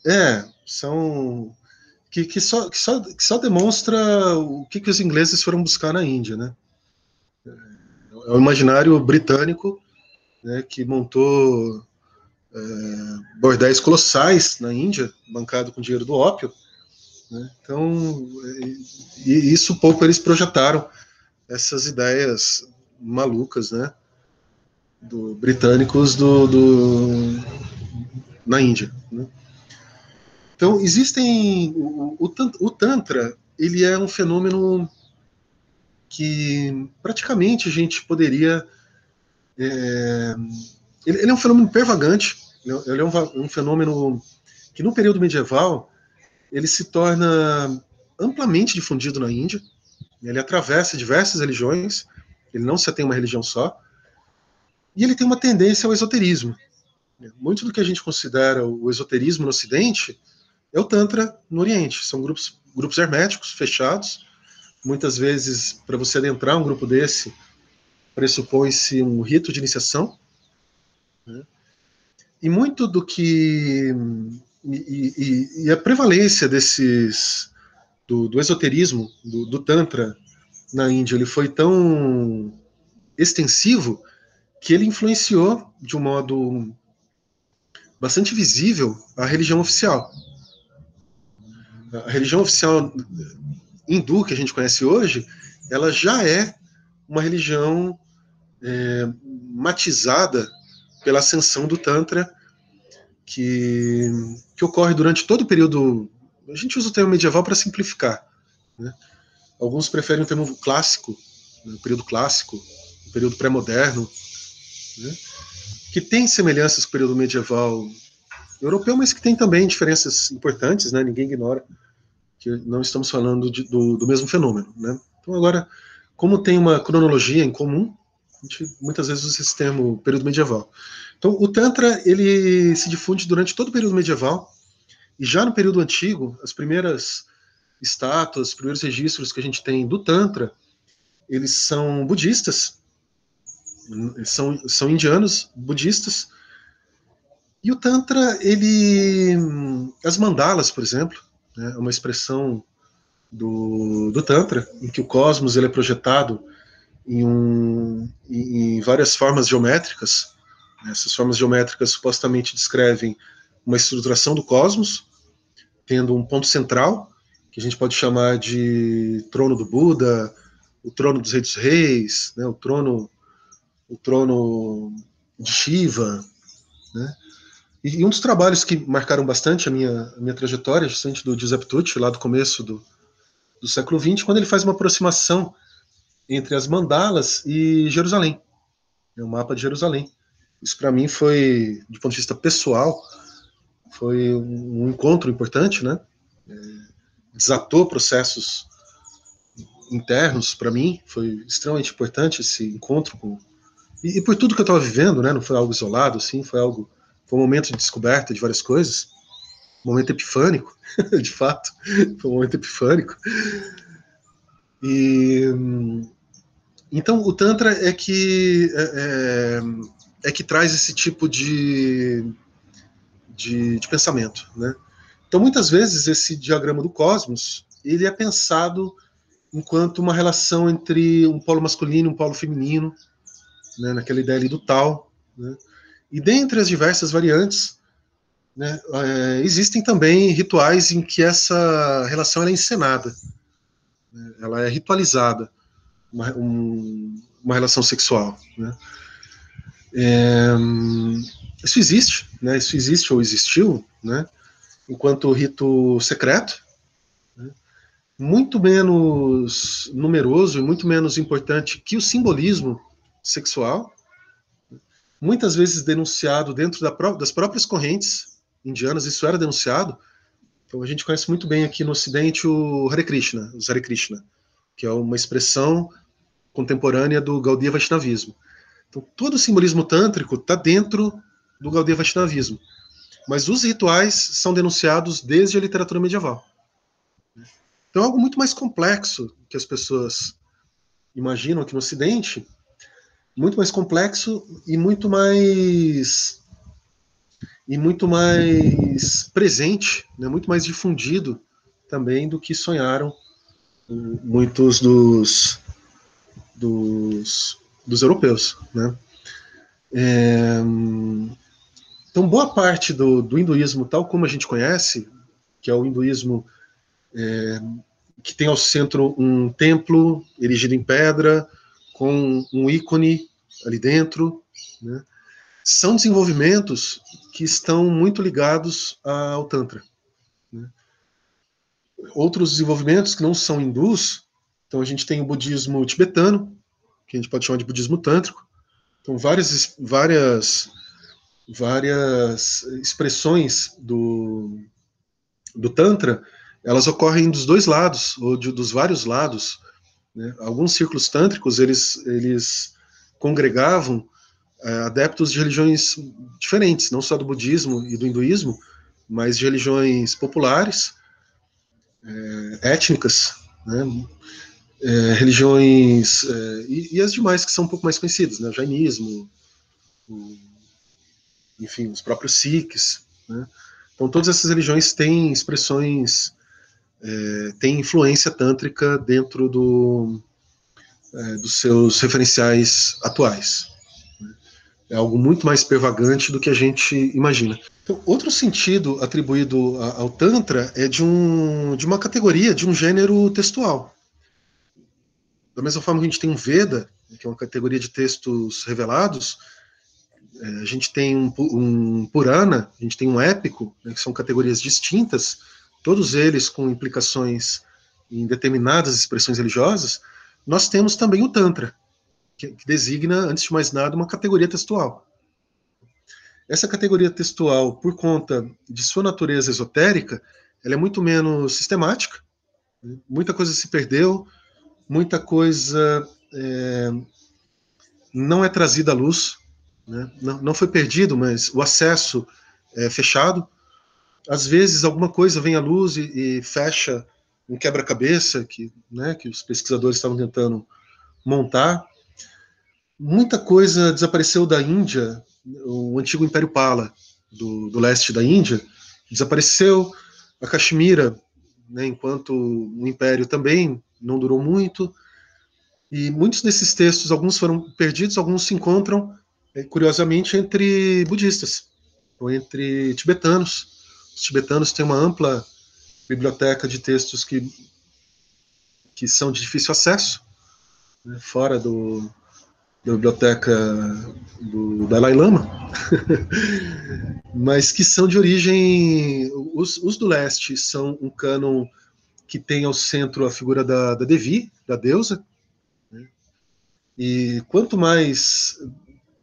é, são... Que, que, só, que, só, que só demonstra o que, que os ingleses foram buscar na Índia, né? É o imaginário britânico né, que montou é, bordéis colossais na Índia, bancado com dinheiro do ópio. Né? Então, e, e isso pouco eles projetaram essas ideias malucas, né? Do, britânicos do, do na Índia. Né? Então, existem. O, o, o, Tantra, ele é um fenômeno que praticamente a gente poderia. É, ele, ele, é um fenômeno pervagante, ele é um, um fenômeno que no período medieval ele se torna amplamente difundido na Índia. Ele atravessa diversas religiões, ele não se tem uma religião só, e ele tem uma tendência ao esoterismo. Muito do que a gente considera o esoterismo no Ocidente é o Tantra no Oriente. São grupos, grupos herméticos, fechados. Muitas vezes, para você adentrar um grupo desse, pressupõe-se um rito de iniciação. Né? E muito do que. E, e, e, a prevalência desses do, do esoterismo, do, do, Tantra na Índia, ele foi tão extensivo que ele influenciou de um modo bastante visível a religião oficial. A religião oficial hindu que a gente conhece hoje, ela já é uma religião é, matizada pela ascensão do Tantra, que, que ocorre durante todo o período a gente usa o termo medieval para simplificar. Né? Alguns preferem o termo clássico, né, período clássico, período pré-moderno, né? que tem semelhanças com o período medieval europeu, mas que tem também diferenças importantes, né? ninguém ignora que não estamos falando de, do, do, mesmo fenômeno. Né? Então, agora, como tem uma cronologia em comum, a gente muitas vezes usa esse termo período medieval. Então, o Tantra ele se difunde durante todo o período medieval e já no período antigo, as primeiras estátuas, os primeiros registros que a gente tem do Tantra, eles são budistas, são, são indianos budistas. E o Tantra, ele. As mandalas, por exemplo, né, é uma expressão do, do Tantra, em que o cosmos ele é projetado em, um, em várias formas geométricas. Essas formas geométricas supostamente descrevem uma estruturação do cosmos, tendo um ponto central, que a gente pode chamar de trono do Buda, o trono dos reis dos reis, né, o trono o trono de Shiva, né? E, um dos trabalhos que marcaram bastante a minha, a minha trajetória, justamente do Giuseppe Tucci, lá do começo do, do século XX, quando ele faz uma aproximação entre as mandalas e Jerusalém, é o mapa de Jerusalém. Isso para mim foi, de ponto de vista pessoal, foi um encontro importante, né? É, desatou processos internos para mim, foi extremamente importante esse encontro com e, e por tudo que eu estava vivendo, né? Não foi algo isolado, assim, foi algo foi um momento de descoberta de várias coisas, um momento epifânico, de fato, foi um momento epifânico. E então o tantra é que é, é, é que traz esse tipo de, de, de pensamento, né? Então muitas vezes esse diagrama do cosmos ele é pensado enquanto uma relação entre um polo masculino e um polo feminino, né, naquela ideia ali do tal. Né? E dentre as diversas variantes, né, é, existem também rituais em que essa relação é encenada, né, ela é ritualizada, uma, um, uma relação sexual. Né? É, isso existe, né, isso existe ou existiu, né, enquanto rito secreto, muito menos numeroso e muito menos importante que o simbolismo sexual, muitas vezes denunciado dentro da pró das próprias correntes indianas, isso era denunciado. Então a gente conhece muito bem aqui no Ocidente o Hare Krishna, o Hare Krishna, que é uma expressão contemporânea do Gaudiya Vaishnavismo. Então todo o simbolismo tântrico está dentro do Gaudiya Vaishnavismo, mas os rituais são denunciados desde a literatura medieval. Então é algo muito mais complexo que as pessoas imaginam aqui no Ocidente, muito mais complexo e muito mais e muito mais presente, né, muito mais difundido também do que sonharam muitos dos dos, dos europeus, né? É, então boa parte do, do hinduísmo tal como a gente conhece, que é o hinduísmo é, que tem ao centro um templo erigido em pedra, com um ícone ali dentro, né? são desenvolvimentos que estão muito ligados ao Tantra. Né? Outros desenvolvimentos que não são hindus, então a gente tem o budismo tibetano, que a gente pode chamar de budismo tântrico, então várias, várias, várias expressões do, do Tantra elas ocorrem dos dois lados, ou de, dos vários lados. Né? Alguns círculos tântricos, eles, eles congregavam é, adeptos de religiões diferentes, não só do budismo e do hinduísmo, mas de religiões populares, é, étnicas, né? é, religiões é, e, e, as demais que são um pouco mais conhecidas, né? o jainismo, o, enfim, os próprios sikhs. Né? Então, todas essas religiões têm expressões é, tem influência tântrica dentro do, é, dos seus referenciais atuais. É algo muito mais pervagante do que a gente imagina. Então, outro sentido atribuído ao Tantra é de, um, de uma categoria, de um gênero textual. Da mesma forma que a gente tem um Veda, que é uma categoria de textos revelados, é, a gente tem um, um Purana, a gente tem um épico, né, que são categorias distintas, todos eles com implicações em determinadas expressões religiosas, nós temos também o Tantra, que, que designa, antes de mais nada, uma categoria textual. Essa categoria textual, por conta de sua natureza esotérica, ela é muito menos sistemática, né? muita coisa se perdeu, muita coisa é, não é trazida à luz, né? não, não foi perdido, mas o acesso é fechado. Às vezes alguma coisa vem à luz e, e fecha um quebra-cabeça que, né, que os pesquisadores estavam tentando montar. Muita coisa desapareceu da Índia, o antigo Império Pala, do, do leste da Índia, desapareceu. A Caxemira, né, enquanto o Império também não durou muito. E muitos desses textos, alguns foram perdidos, alguns se encontram, curiosamente, entre budistas, ou entre tibetanos. Os tibetanos têm uma ampla biblioteca de textos que, que são de difícil acesso, né, fora do, da biblioteca do Dalai Lama, mas que são de origem. Os, os, do leste são um cânon que tem ao centro a figura da, da Devi, da deusa, né, e quanto mais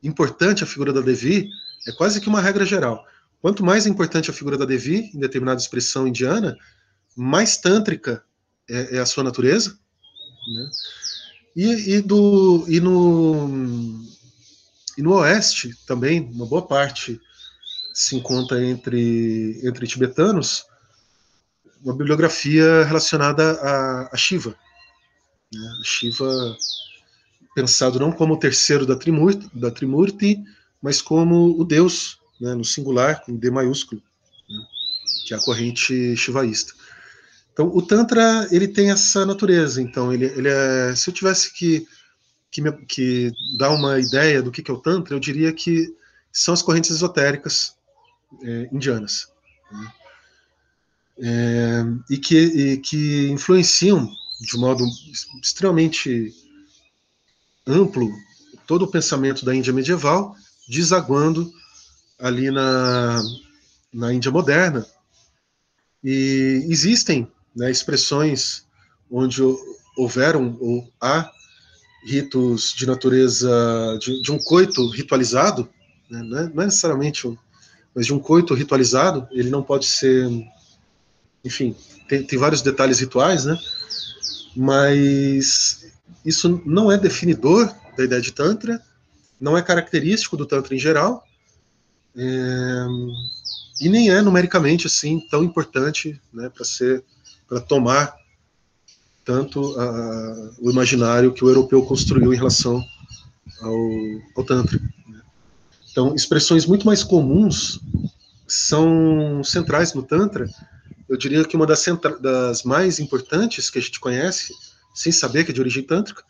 importante a figura da Devi, é quase que uma regra geral. Quanto mais importante a figura da Devi em determinada expressão indiana, mais tântrica é, é a sua natureza, né? E, e, do, e, no, e no oeste também, uma boa parte se encontra entre, entre tibetanos, uma bibliografia relacionada a, a Shiva. Né? A Shiva, pensado não como o terceiro da Trimurti, da Trimurti mas como o Deus, né? no singular, com D maiúsculo, né? que é a corrente shivaísta. Então, o Tantra, ele tem essa natureza. Então, ele, ele é, se eu tivesse que, que, me, que dar uma ideia do que, que é o Tantra, eu diria que são as correntes esotéricas é, indianas. Né? É, e, que, e que influenciam de modo extremamente amplo todo o pensamento da Índia medieval, desaguando ali na, na Índia moderna. E existem né, expressões onde houveram ou há ritos de natureza de, de um coito ritualizado, né, não, é, não é necessariamente um, mas de um coito ritualizado, ele não pode ser, enfim, tem, tem vários detalhes rituais, né? Mas isso não é definidor da ideia de tantra, não é característico do tantra em geral, é, e nem é numericamente assim tão importante, né, para ser para tomar tanto a, o imaginário que o europeu construiu em relação ao, ao Tantra. Né? Então, expressões muito mais comuns são centrais no Tantra. Eu diria que uma das, das mais importantes que a gente conhece, sem saber que é de origem tântrica,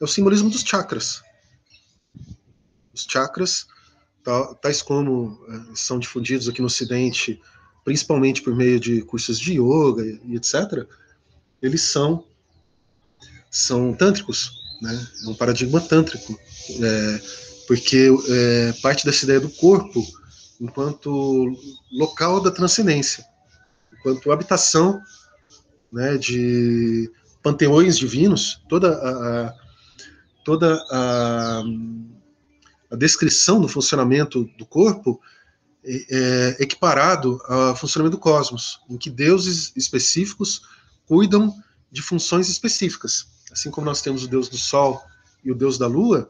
é o simbolismo dos chakras. Os chakras, tais como eh, são difundidos aqui no Ocidente principalmente por meio de cursos de yoga e etc., eles são são tântricos, né? É um paradigma tântrico, é, porque é, parte dessa ideia do corpo enquanto local da transcendência, enquanto habitação, né, de panteões divinos, toda a, toda a, a descrição do funcionamento do corpo é, equiparado ao funcionamento do cosmos, em que deuses específicos cuidam de funções específicas. Assim como nós temos o deus do sol e o deus da lua,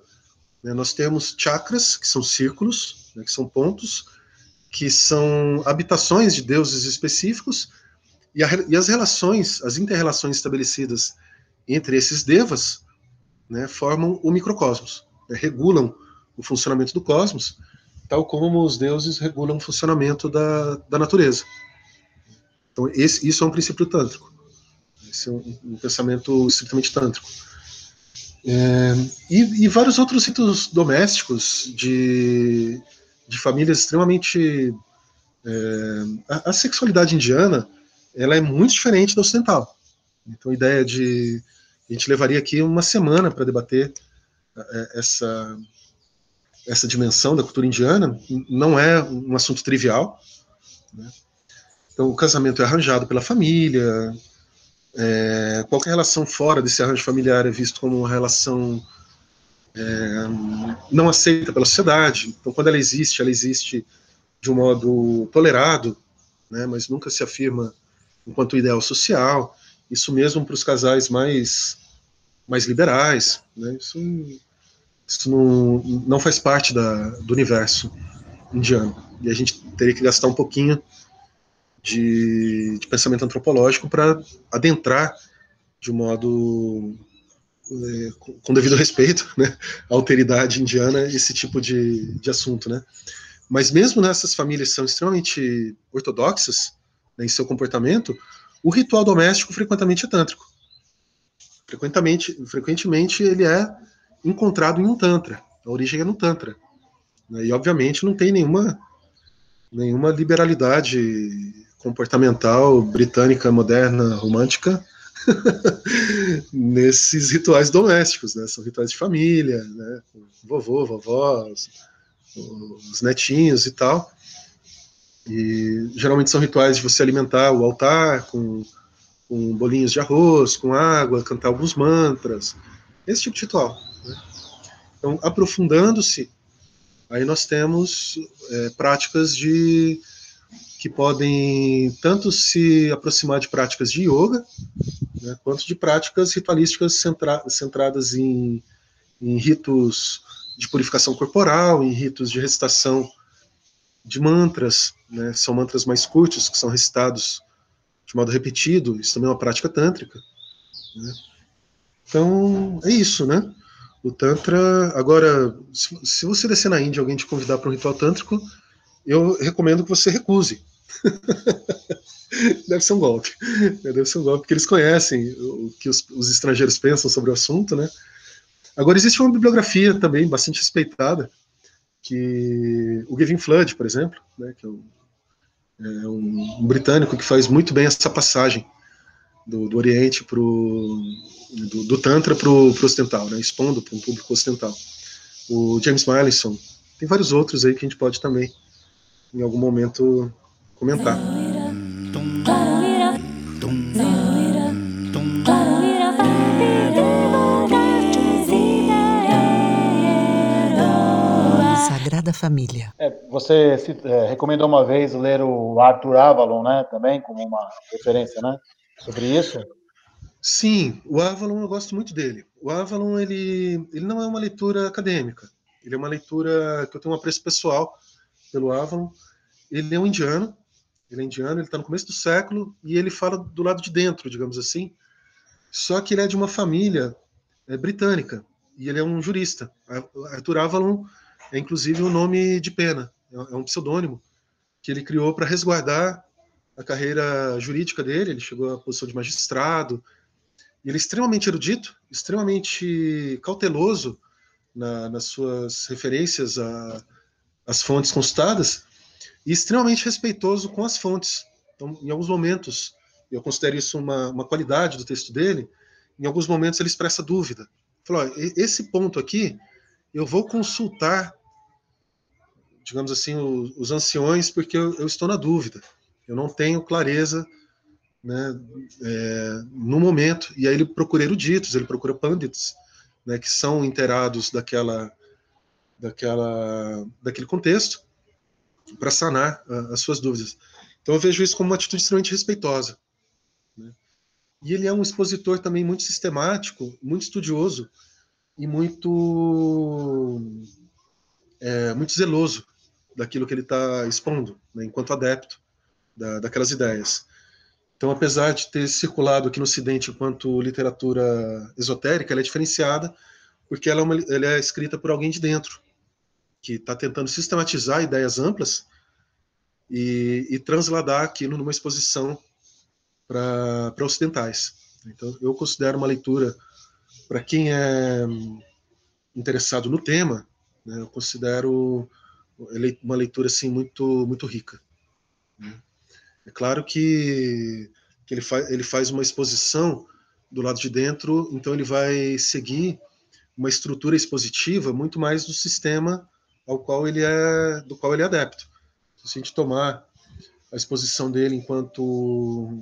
né, nós temos chakras, que são círculos, né, que são pontos, que são habitações de deuses específicos, e, a, e as relações, as interrelações estabelecidas entre esses devas, né, formam o microcosmos, né, regulam o funcionamento do cosmos, tal como os deuses regulam o funcionamento da, da natureza. Então, esse, isso é um princípio tântrico. Esse é um, um pensamento estritamente tântrico. É, e, e, vários outros ritos domésticos de, de famílias extremamente. É, a, a, sexualidade indiana ela é muito diferente da ocidental. Então, a ideia de. A gente levaria aqui uma semana para debater é, essa, essa dimensão da cultura indiana não é um assunto trivial. Né? Então, o casamento é arranjado pela família, é, qualquer relação fora desse arranjo familiar é visto como uma relação é, não aceita pela sociedade. Então, quando ela existe, ela existe de um modo tolerado, né, mas nunca se afirma enquanto ideal social. Isso mesmo para os casais mais mais liberais. Né? Isso, isso não, não faz parte da, do universo indiano. E a gente teria que gastar um pouquinho de, de pensamento antropológico para adentrar de um modo é, com devido respeito né, alteridade indiana esse tipo de, de assunto, né? Mas mesmo nessas famílias que são extremamente ortodoxas né, em seu comportamento, o ritual doméstico frequentemente é tântrico. Frequentemente, frequentemente ele é encontrado em um tantra. A origem é no tantra. Né, e obviamente não tem nenhuma nenhuma liberalidade comportamental britânica moderna romântica nesses rituais domésticos, né? São rituais de família, né? Vovô, vovó, os, os netinhos e tal. E geralmente são rituais de você alimentar o altar com, com bolinhos de arroz, com água, cantar alguns mantras, esse tipo de ritual. Né? Então, aprofundando-se, aí nós temos é, práticas de que podem tanto se aproximar de práticas de yoga, né, quanto de práticas ritualísticas centra centradas em, em ritos de purificação corporal, em ritos de recitação de mantras, né, são mantras mais curtos, que são recitados de modo repetido, isso também é uma prática tântrica. Né. Então, é isso, né? O Tantra, agora, se, você descer na Índia e alguém te convidar para um ritual tântrico, eu recomendo que você recuse. Deve ser um golpe. Deve ser um golpe, porque eles conhecem o que os, os, estrangeiros pensam sobre o assunto, né? Agora, existe uma bibliografia também bastante respeitada, que o Gavin Flood, por exemplo, né, que é um, é um, um britânico que faz muito bem essa passagem do, do Oriente pro do, do Tantra para o ocidental, né, expondo para um público ocidental. O James Milison, tem vários outros aí que a gente pode também, em algum momento, comentar. Família. É, você se, é, recomendou uma vez ler o Arthur Avalon, né? Também como uma referência, né? Sobre isso. Sim, o Avalon eu gosto muito dele. O Avalon ele, ele não é uma leitura acadêmica. Ele é uma leitura que eu tenho um apreço pessoal pelo Avalon. Ele é um indiano ele é indiano, ele está no começo do século e ele fala do lado de dentro, digamos assim. Só que ele é de uma família é, britânica e ele é um jurista. Arthur Avalon é inclusive o um nome de pena, é, é um pseudônimo que ele criou para resguardar a carreira jurídica dele. Ele chegou à posição de magistrado. Ele é extremamente erudito, extremamente cauteloso na, nas suas referências às fontes consultadas e extremamente respeitoso com as fontes. Então, em alguns momentos, eu considero isso uma, uma qualidade do texto dele, em alguns momentos ele expressa dúvida. Falou, esse ponto aqui, eu vou consultar, digamos assim, os, os anciões, porque eu, eu, estou na dúvida. Eu não tenho clareza né, é, no momento. E aí ele procura eruditos, ele procura pandits, né, que são inteirados daquela, daquela, daquele contexto, para sanar uh, as suas dúvidas. Então eu vejo isso como uma atitude extremamente respeitosa. Né? E ele é um expositor também muito sistemático, muito estudioso e muito é, muito zeloso daquilo que ele está expondo, né, enquanto adepto da, daquelas ideias. Então, apesar de ter circulado aqui no Ocidente enquanto literatura esotérica, ela é diferenciada porque ela é, uma, ela é escrita por alguém de dentro, que está tentando sistematizar ideias amplas e, e transladar aquilo numa exposição para ocidentais. Então, eu considero uma leitura, para quem é interessado no tema, né, eu considero uma leitura assim, muito, muito rica. Né. É claro que, que ele, fa ele faz uma exposição do lado de dentro, então ele vai seguir uma estrutura expositiva muito mais do sistema ao qual ele é, do qual ele é adepto. Se a gente tomar a exposição dele enquanto,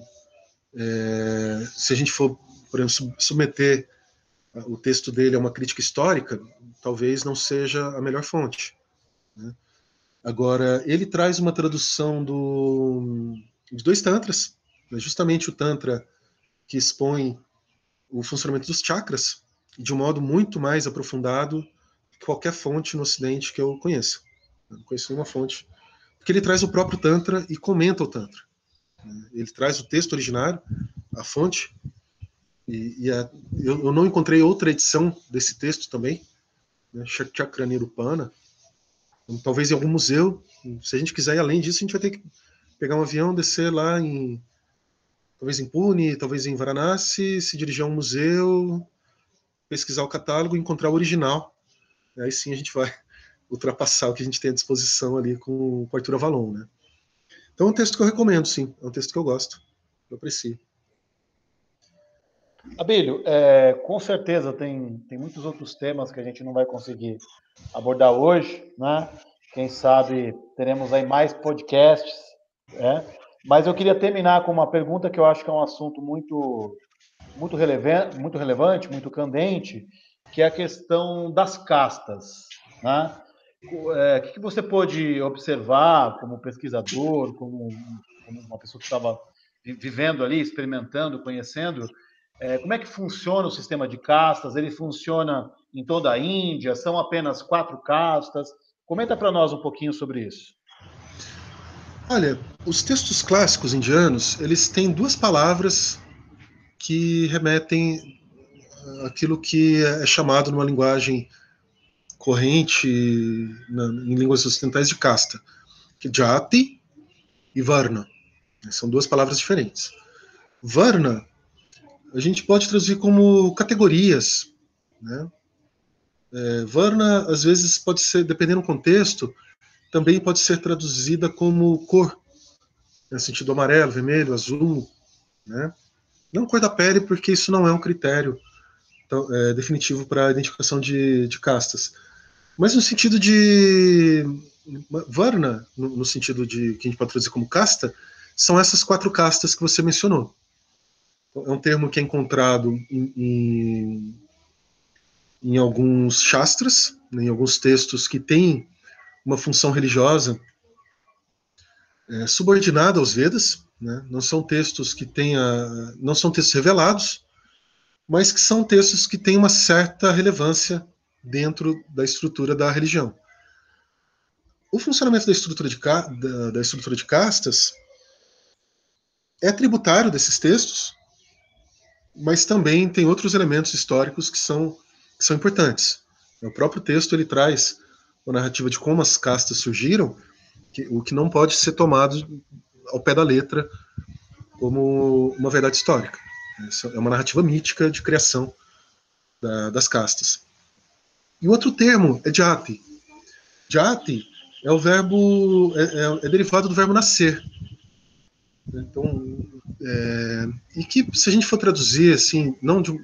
é, se a gente for, por exemplo, submeter o texto dele a uma crítica histórica, talvez não seja a melhor fonte. Né? Agora, ele traz uma tradução do, de dois tantras, né? justamente o tantra que expõe o funcionamento dos chakras, de um modo muito mais aprofundado que qualquer fonte no Ocidente que eu conheça. Eu não conheço nenhuma fonte. Porque ele traz o próprio Tantra e comenta o Tantra. Ele traz o texto originário, a fonte, e, e a, eu, eu, não encontrei outra edição desse texto também, né, Chakranirupana. Então, talvez em algum museu, se a gente quiser ir além disso, a gente vai ter que pegar um avião, descer lá em talvez em Pune, talvez em Varanasi, se dirigir a um museu, pesquisar o catálogo e encontrar o original. Aí sim a gente vai ultrapassar o que a gente tem à disposição ali com, com Arthur Avalon, né? Então é um texto que eu recomendo, sim. É um texto que eu gosto, eu aprecio. Abílio, é, com certeza tem, tem muitos outros temas que a gente não vai conseguir abordar hoje, né? Quem sabe teremos aí mais podcasts, né? Mas eu queria terminar com uma pergunta que eu acho que é um assunto muito, muito, relevante, muito relevante, muito candente, que é a questão das castas. Né? É, o que você pôde observar como pesquisador, como, como uma pessoa que estava vivendo ali, experimentando, conhecendo, é, como é que funciona o sistema de castas? Ele funciona em toda a Índia? São apenas quatro castas? Comenta para nós um pouquinho sobre isso. Olha, os textos clássicos indianos, eles têm duas palavras que remetem àquilo que é chamado numa linguagem corrente na, em línguas ocidentais de casta, que é jati e varna. São duas palavras diferentes. Varna a gente pode traduzir como categorias, né? É, varna às vezes pode ser, dependendo do contexto, também pode ser traduzida como cor, no sentido amarelo, vermelho, azul, né? Não cor da pele, porque isso não é um critério é, definitivo para a identificação de, de, castas. Mas no sentido de Varna, no, no, sentido de que a gente pode traduzir como casta, são essas quatro castas que você mencionou. É um termo que é encontrado em, em, em alguns shastras, né, em alguns textos que têm uma função religiosa é, subordinada aos Vedas, né? não são textos que tenha, não são textos revelados, mas que são textos que têm uma certa relevância dentro da estrutura da religião. O funcionamento da estrutura de, da, da estrutura de castas é tributário desses textos, mas também tem outros elementos históricos que são, que são importantes. O próprio texto ele traz a narrativa de como as castas surgiram, que, o que não pode ser tomado ao pé da letra como uma verdade histórica. É uma narrativa mítica de criação da, das castas. E outro termo é jati. Jati é o verbo, é, é, é derivado do verbo nascer. Então, é, e que se a gente for traduzir assim, não de,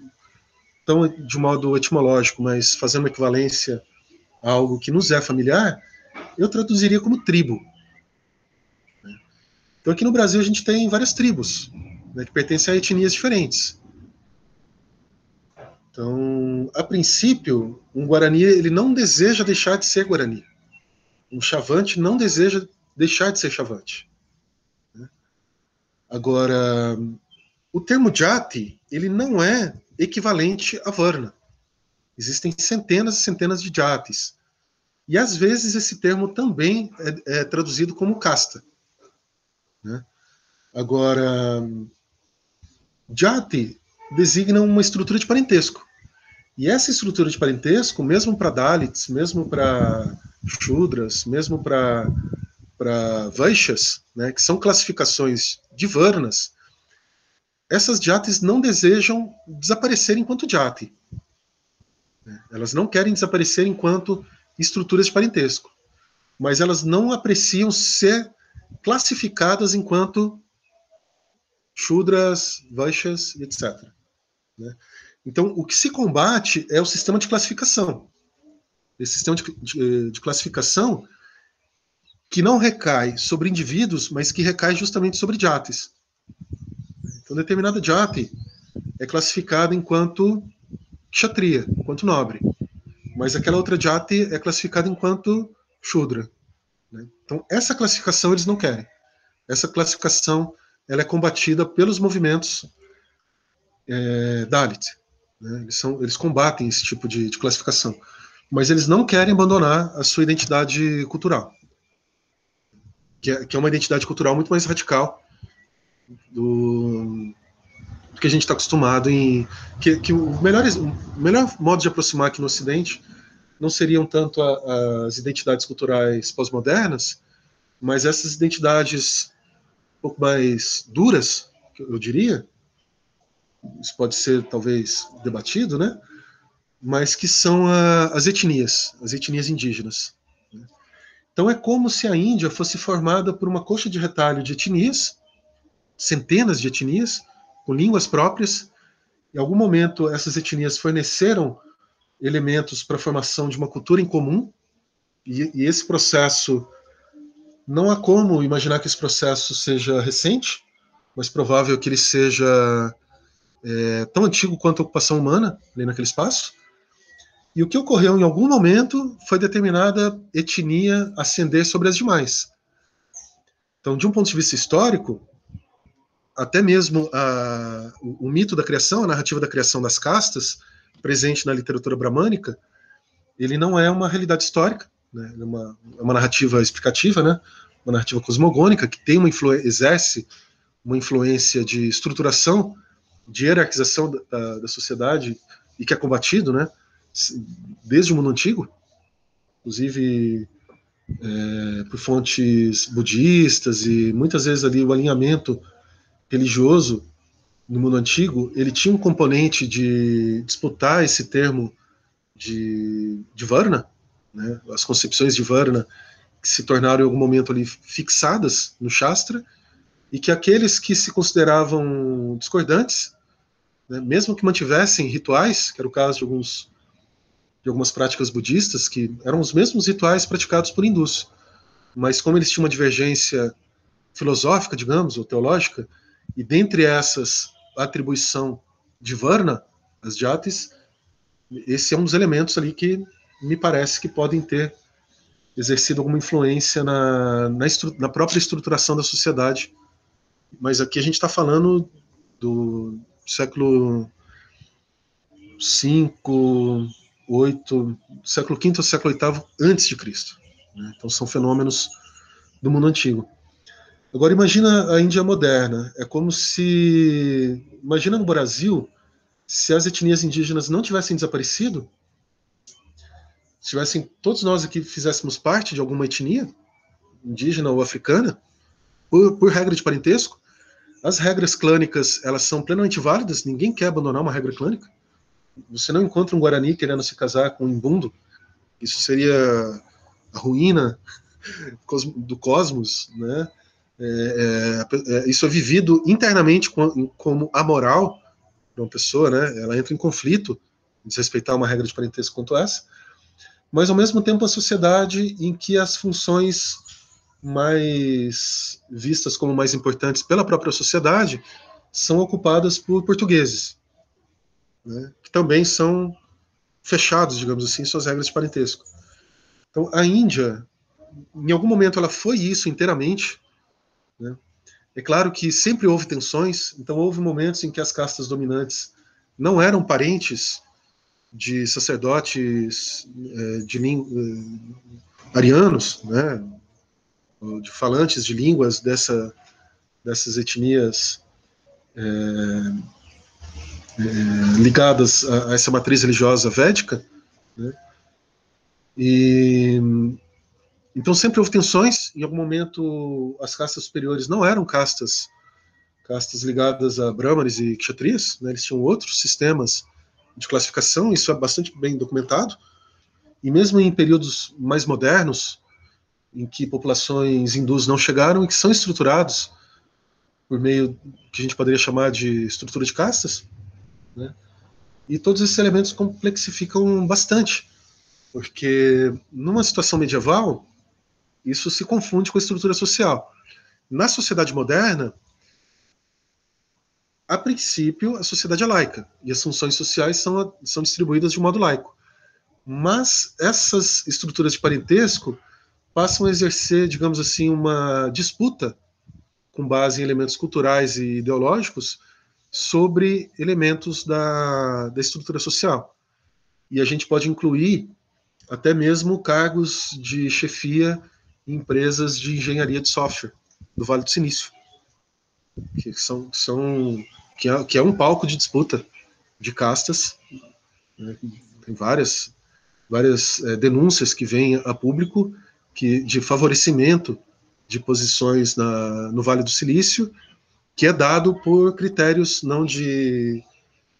tão de modo etimológico, mas fazendo equivalência algo que nos é familiar, eu traduziria como tribo. Então, aqui no Brasil, a gente tem várias tribos né, que pertencem a etnias diferentes. Então, a princípio, um Guarani ele não deseja deixar de ser Guarani. Um Chavante não deseja deixar de ser Chavante. Agora, o termo Jati ele não é equivalente a Varna. Existem centenas e centenas de jatis. E às vezes esse termo também é, é traduzido como casta. Né? Agora, jati designa uma estrutura de parentesco. E essa estrutura de parentesco, mesmo para Dalits, mesmo para Shudras, mesmo para Vaixas, né, que são classificações de Varnas, essas jatis não desejam desaparecer enquanto jati. Né? Elas não querem desaparecer enquanto estruturas de parentesco, mas elas não apreciam ser classificadas enquanto Shudras, Vaixas, etc. Né? Então, o que se combate é o sistema de classificação. Esse sistema de, de, de, classificação que não recai sobre indivíduos, mas que recai justamente sobre jatis. Então, determinada jati é classificada enquanto kshatriya, enquanto nobre. Mas aquela outra jati é classificada enquanto shudra. Né? Então, essa classificação eles não querem. Essa classificação ela é combatida pelos movimentos é, Dalit. Né? Eles, são, eles combatem esse tipo de, de classificação. Mas eles não querem abandonar a sua identidade cultural, que é, que é uma identidade cultural muito mais radical do, do que a gente está acostumado em. Que, que o, melhor, o melhor modo de aproximar aqui no Ocidente não seriam tanto a, as identidades culturais pós-modernas, mas essas identidades um pouco mais duras, eu diria, isso pode ser talvez debatido, né? Mas que são a, as etnias, as etnias indígenas. Então é como se a Índia fosse formada por uma coxa de retalho de etnias, centenas de etnias, com línguas próprias. Em algum momento essas etnias forneceram elementos para a formação de uma cultura em comum, e, e esse processo não há como imaginar que esse processo seja recente, mas provável que ele seja é, tão antigo quanto a ocupação humana ali naquele espaço. E o que ocorreu em algum momento foi determinada etnia ascender sobre as demais. Então, de um ponto de vista histórico, até mesmo a, o, o, mito da criação, a narrativa da criação das castas, presente na literatura bramânica, ele não é uma realidade histórica, né? é, uma, é uma narrativa explicativa, né? uma narrativa cosmogônica que tem uma exerce uma influência de estruturação de hierarquização da, da, sociedade e que é combatido, né, desde o mundo antigo, inclusive é, por fontes budistas e muitas vezes ali o alinhamento religioso no mundo antigo, ele tinha um componente de disputar esse termo de, de Varna, né, as concepções de Varna que se tornaram em algum momento ali fixadas no Shastra, e que aqueles que se consideravam discordantes né, mesmo que mantivessem rituais, que era o caso de, alguns, de algumas práticas budistas, que eram os mesmos rituais praticados por hindus, mas como eles tinham uma divergência filosófica, digamos, ou teológica, e dentre essas a atribuição de Varna, as jatis, esse é um dos elementos ali que me parece que podem ter exercido alguma influência na, na, na própria estruturação da sociedade. Mas aqui a gente está falando do, século V, VIII, século V ou século VIII antes de Cristo. Né? Então são fenômenos do mundo antigo. Agora imagina a Índia moderna. É como se imagina no Brasil se as etnias indígenas não tivessem desaparecido, se tivessem todos nós aqui fizéssemos parte de alguma etnia indígena ou africana por, por regra de parentesco, as regras clânicas, elas são plenamente válidas, ninguém quer abandonar uma regra clânica. Você não encontra um Guarani querendo se casar com um imbundo, isso seria a ruína do cosmos, né? É, é, é, isso é vivido internamente como amoral para uma pessoa, né? Ela entra em conflito desrespeitar uma regra de parentesco quanto essa, mas ao mesmo tempo a sociedade em que as funções mais vistas como mais importantes pela própria sociedade são ocupadas por portugueses, né, que também são fechados, digamos assim, suas regras de parentesco. Então, a Índia, em algum momento, ela foi isso inteiramente. Né? É claro que sempre houve tensões, então houve momentos em que as castas dominantes não eram parentes de sacerdotes é, de eh, arianos, né? de falantes de línguas dessa, dessas etnias é, é, ligadas a, essa matriz religiosa védica, né? E então sempre houve tensões. Em algum momento, as castas superiores não eram castas castas ligadas a brahmanes e kshatriyas, né? Eles tinham outros sistemas de classificação. Isso é bastante bem documentado. E mesmo em períodos mais modernos, em que populações hindus não chegaram e que são estruturados por meio que a gente poderia chamar de estrutura de castas, né? E todos esses elementos complexificam bastante, porque numa situação medieval isso se confunde com a estrutura social. Na sociedade moderna, a princípio, a sociedade é laica e as funções sociais são, são distribuídas de modo laico. Mas essas estruturas de parentesco passam a exercer, digamos assim, uma disputa com base em elementos culturais e ideológicos sobre elementos da, da estrutura social. E a gente pode incluir até mesmo cargos de chefia em empresas de engenharia de software do Vale do Silício, que são, são que, é, que é um palco de disputa de castas. Né? Tem várias várias é, denúncias que vêm a público que de favorecimento de posições na, no Vale do Silício, que é dado por critérios não de,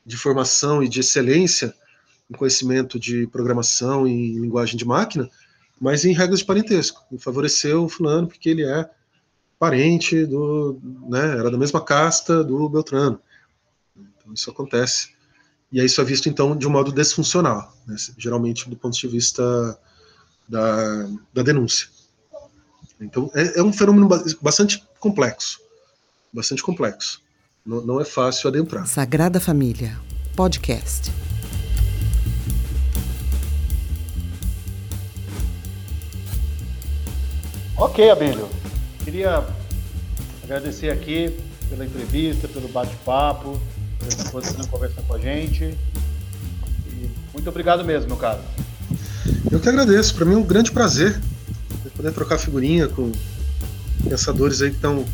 de formação e de excelência em conhecimento de programação e linguagem de máquina, mas em regras de parentesco. E favoreceu o fulano porque ele é parente do, né, era da mesma casta do Beltrano. Então isso acontece. E isso é visto então de um modo desfuncional, né, geralmente do ponto de vista da, da denúncia. Então é, é, um fenômeno bastante complexo, bastante complexo. Não, não é fácil adentrar. Sagrada Família, podcast. Ok, Abílio. Queria agradecer aqui pela entrevista, pelo bate-papo, pela disposição conversar com a gente. E muito obrigado mesmo, meu caro. Eu que agradeço. Para mim é um grande prazer poder trocar figurinha com pensadores aí que estão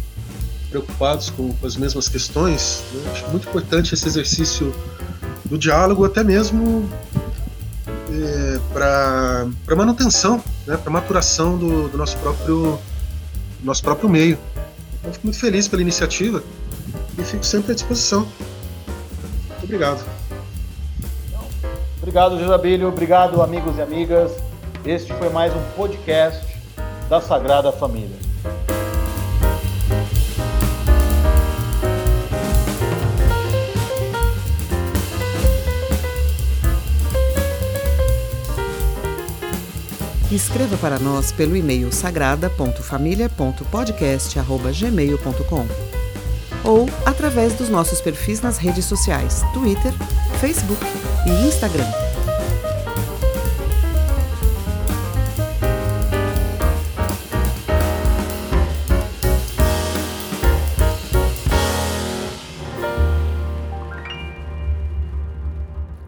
preocupados com, com, as mesmas questões. Né? Acho muito importante esse exercício do diálogo, até mesmo é, para manutenção, né, para maturação do, do, nosso próprio nosso próprio meio. Então, fico muito feliz pela iniciativa e fico sempre à disposição. Muito obrigado. Obrigado, Josabílio. Obrigado, amigos e amigas. Este foi mais um podcast da Sagrada Família. Escreva para nós pelo e-mail sagrada.família.podcast.gmail.com ou através dos nossos perfis nas redes sociais Twitter, Facebook e Instagram.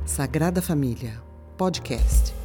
Sagrada Família, podcast.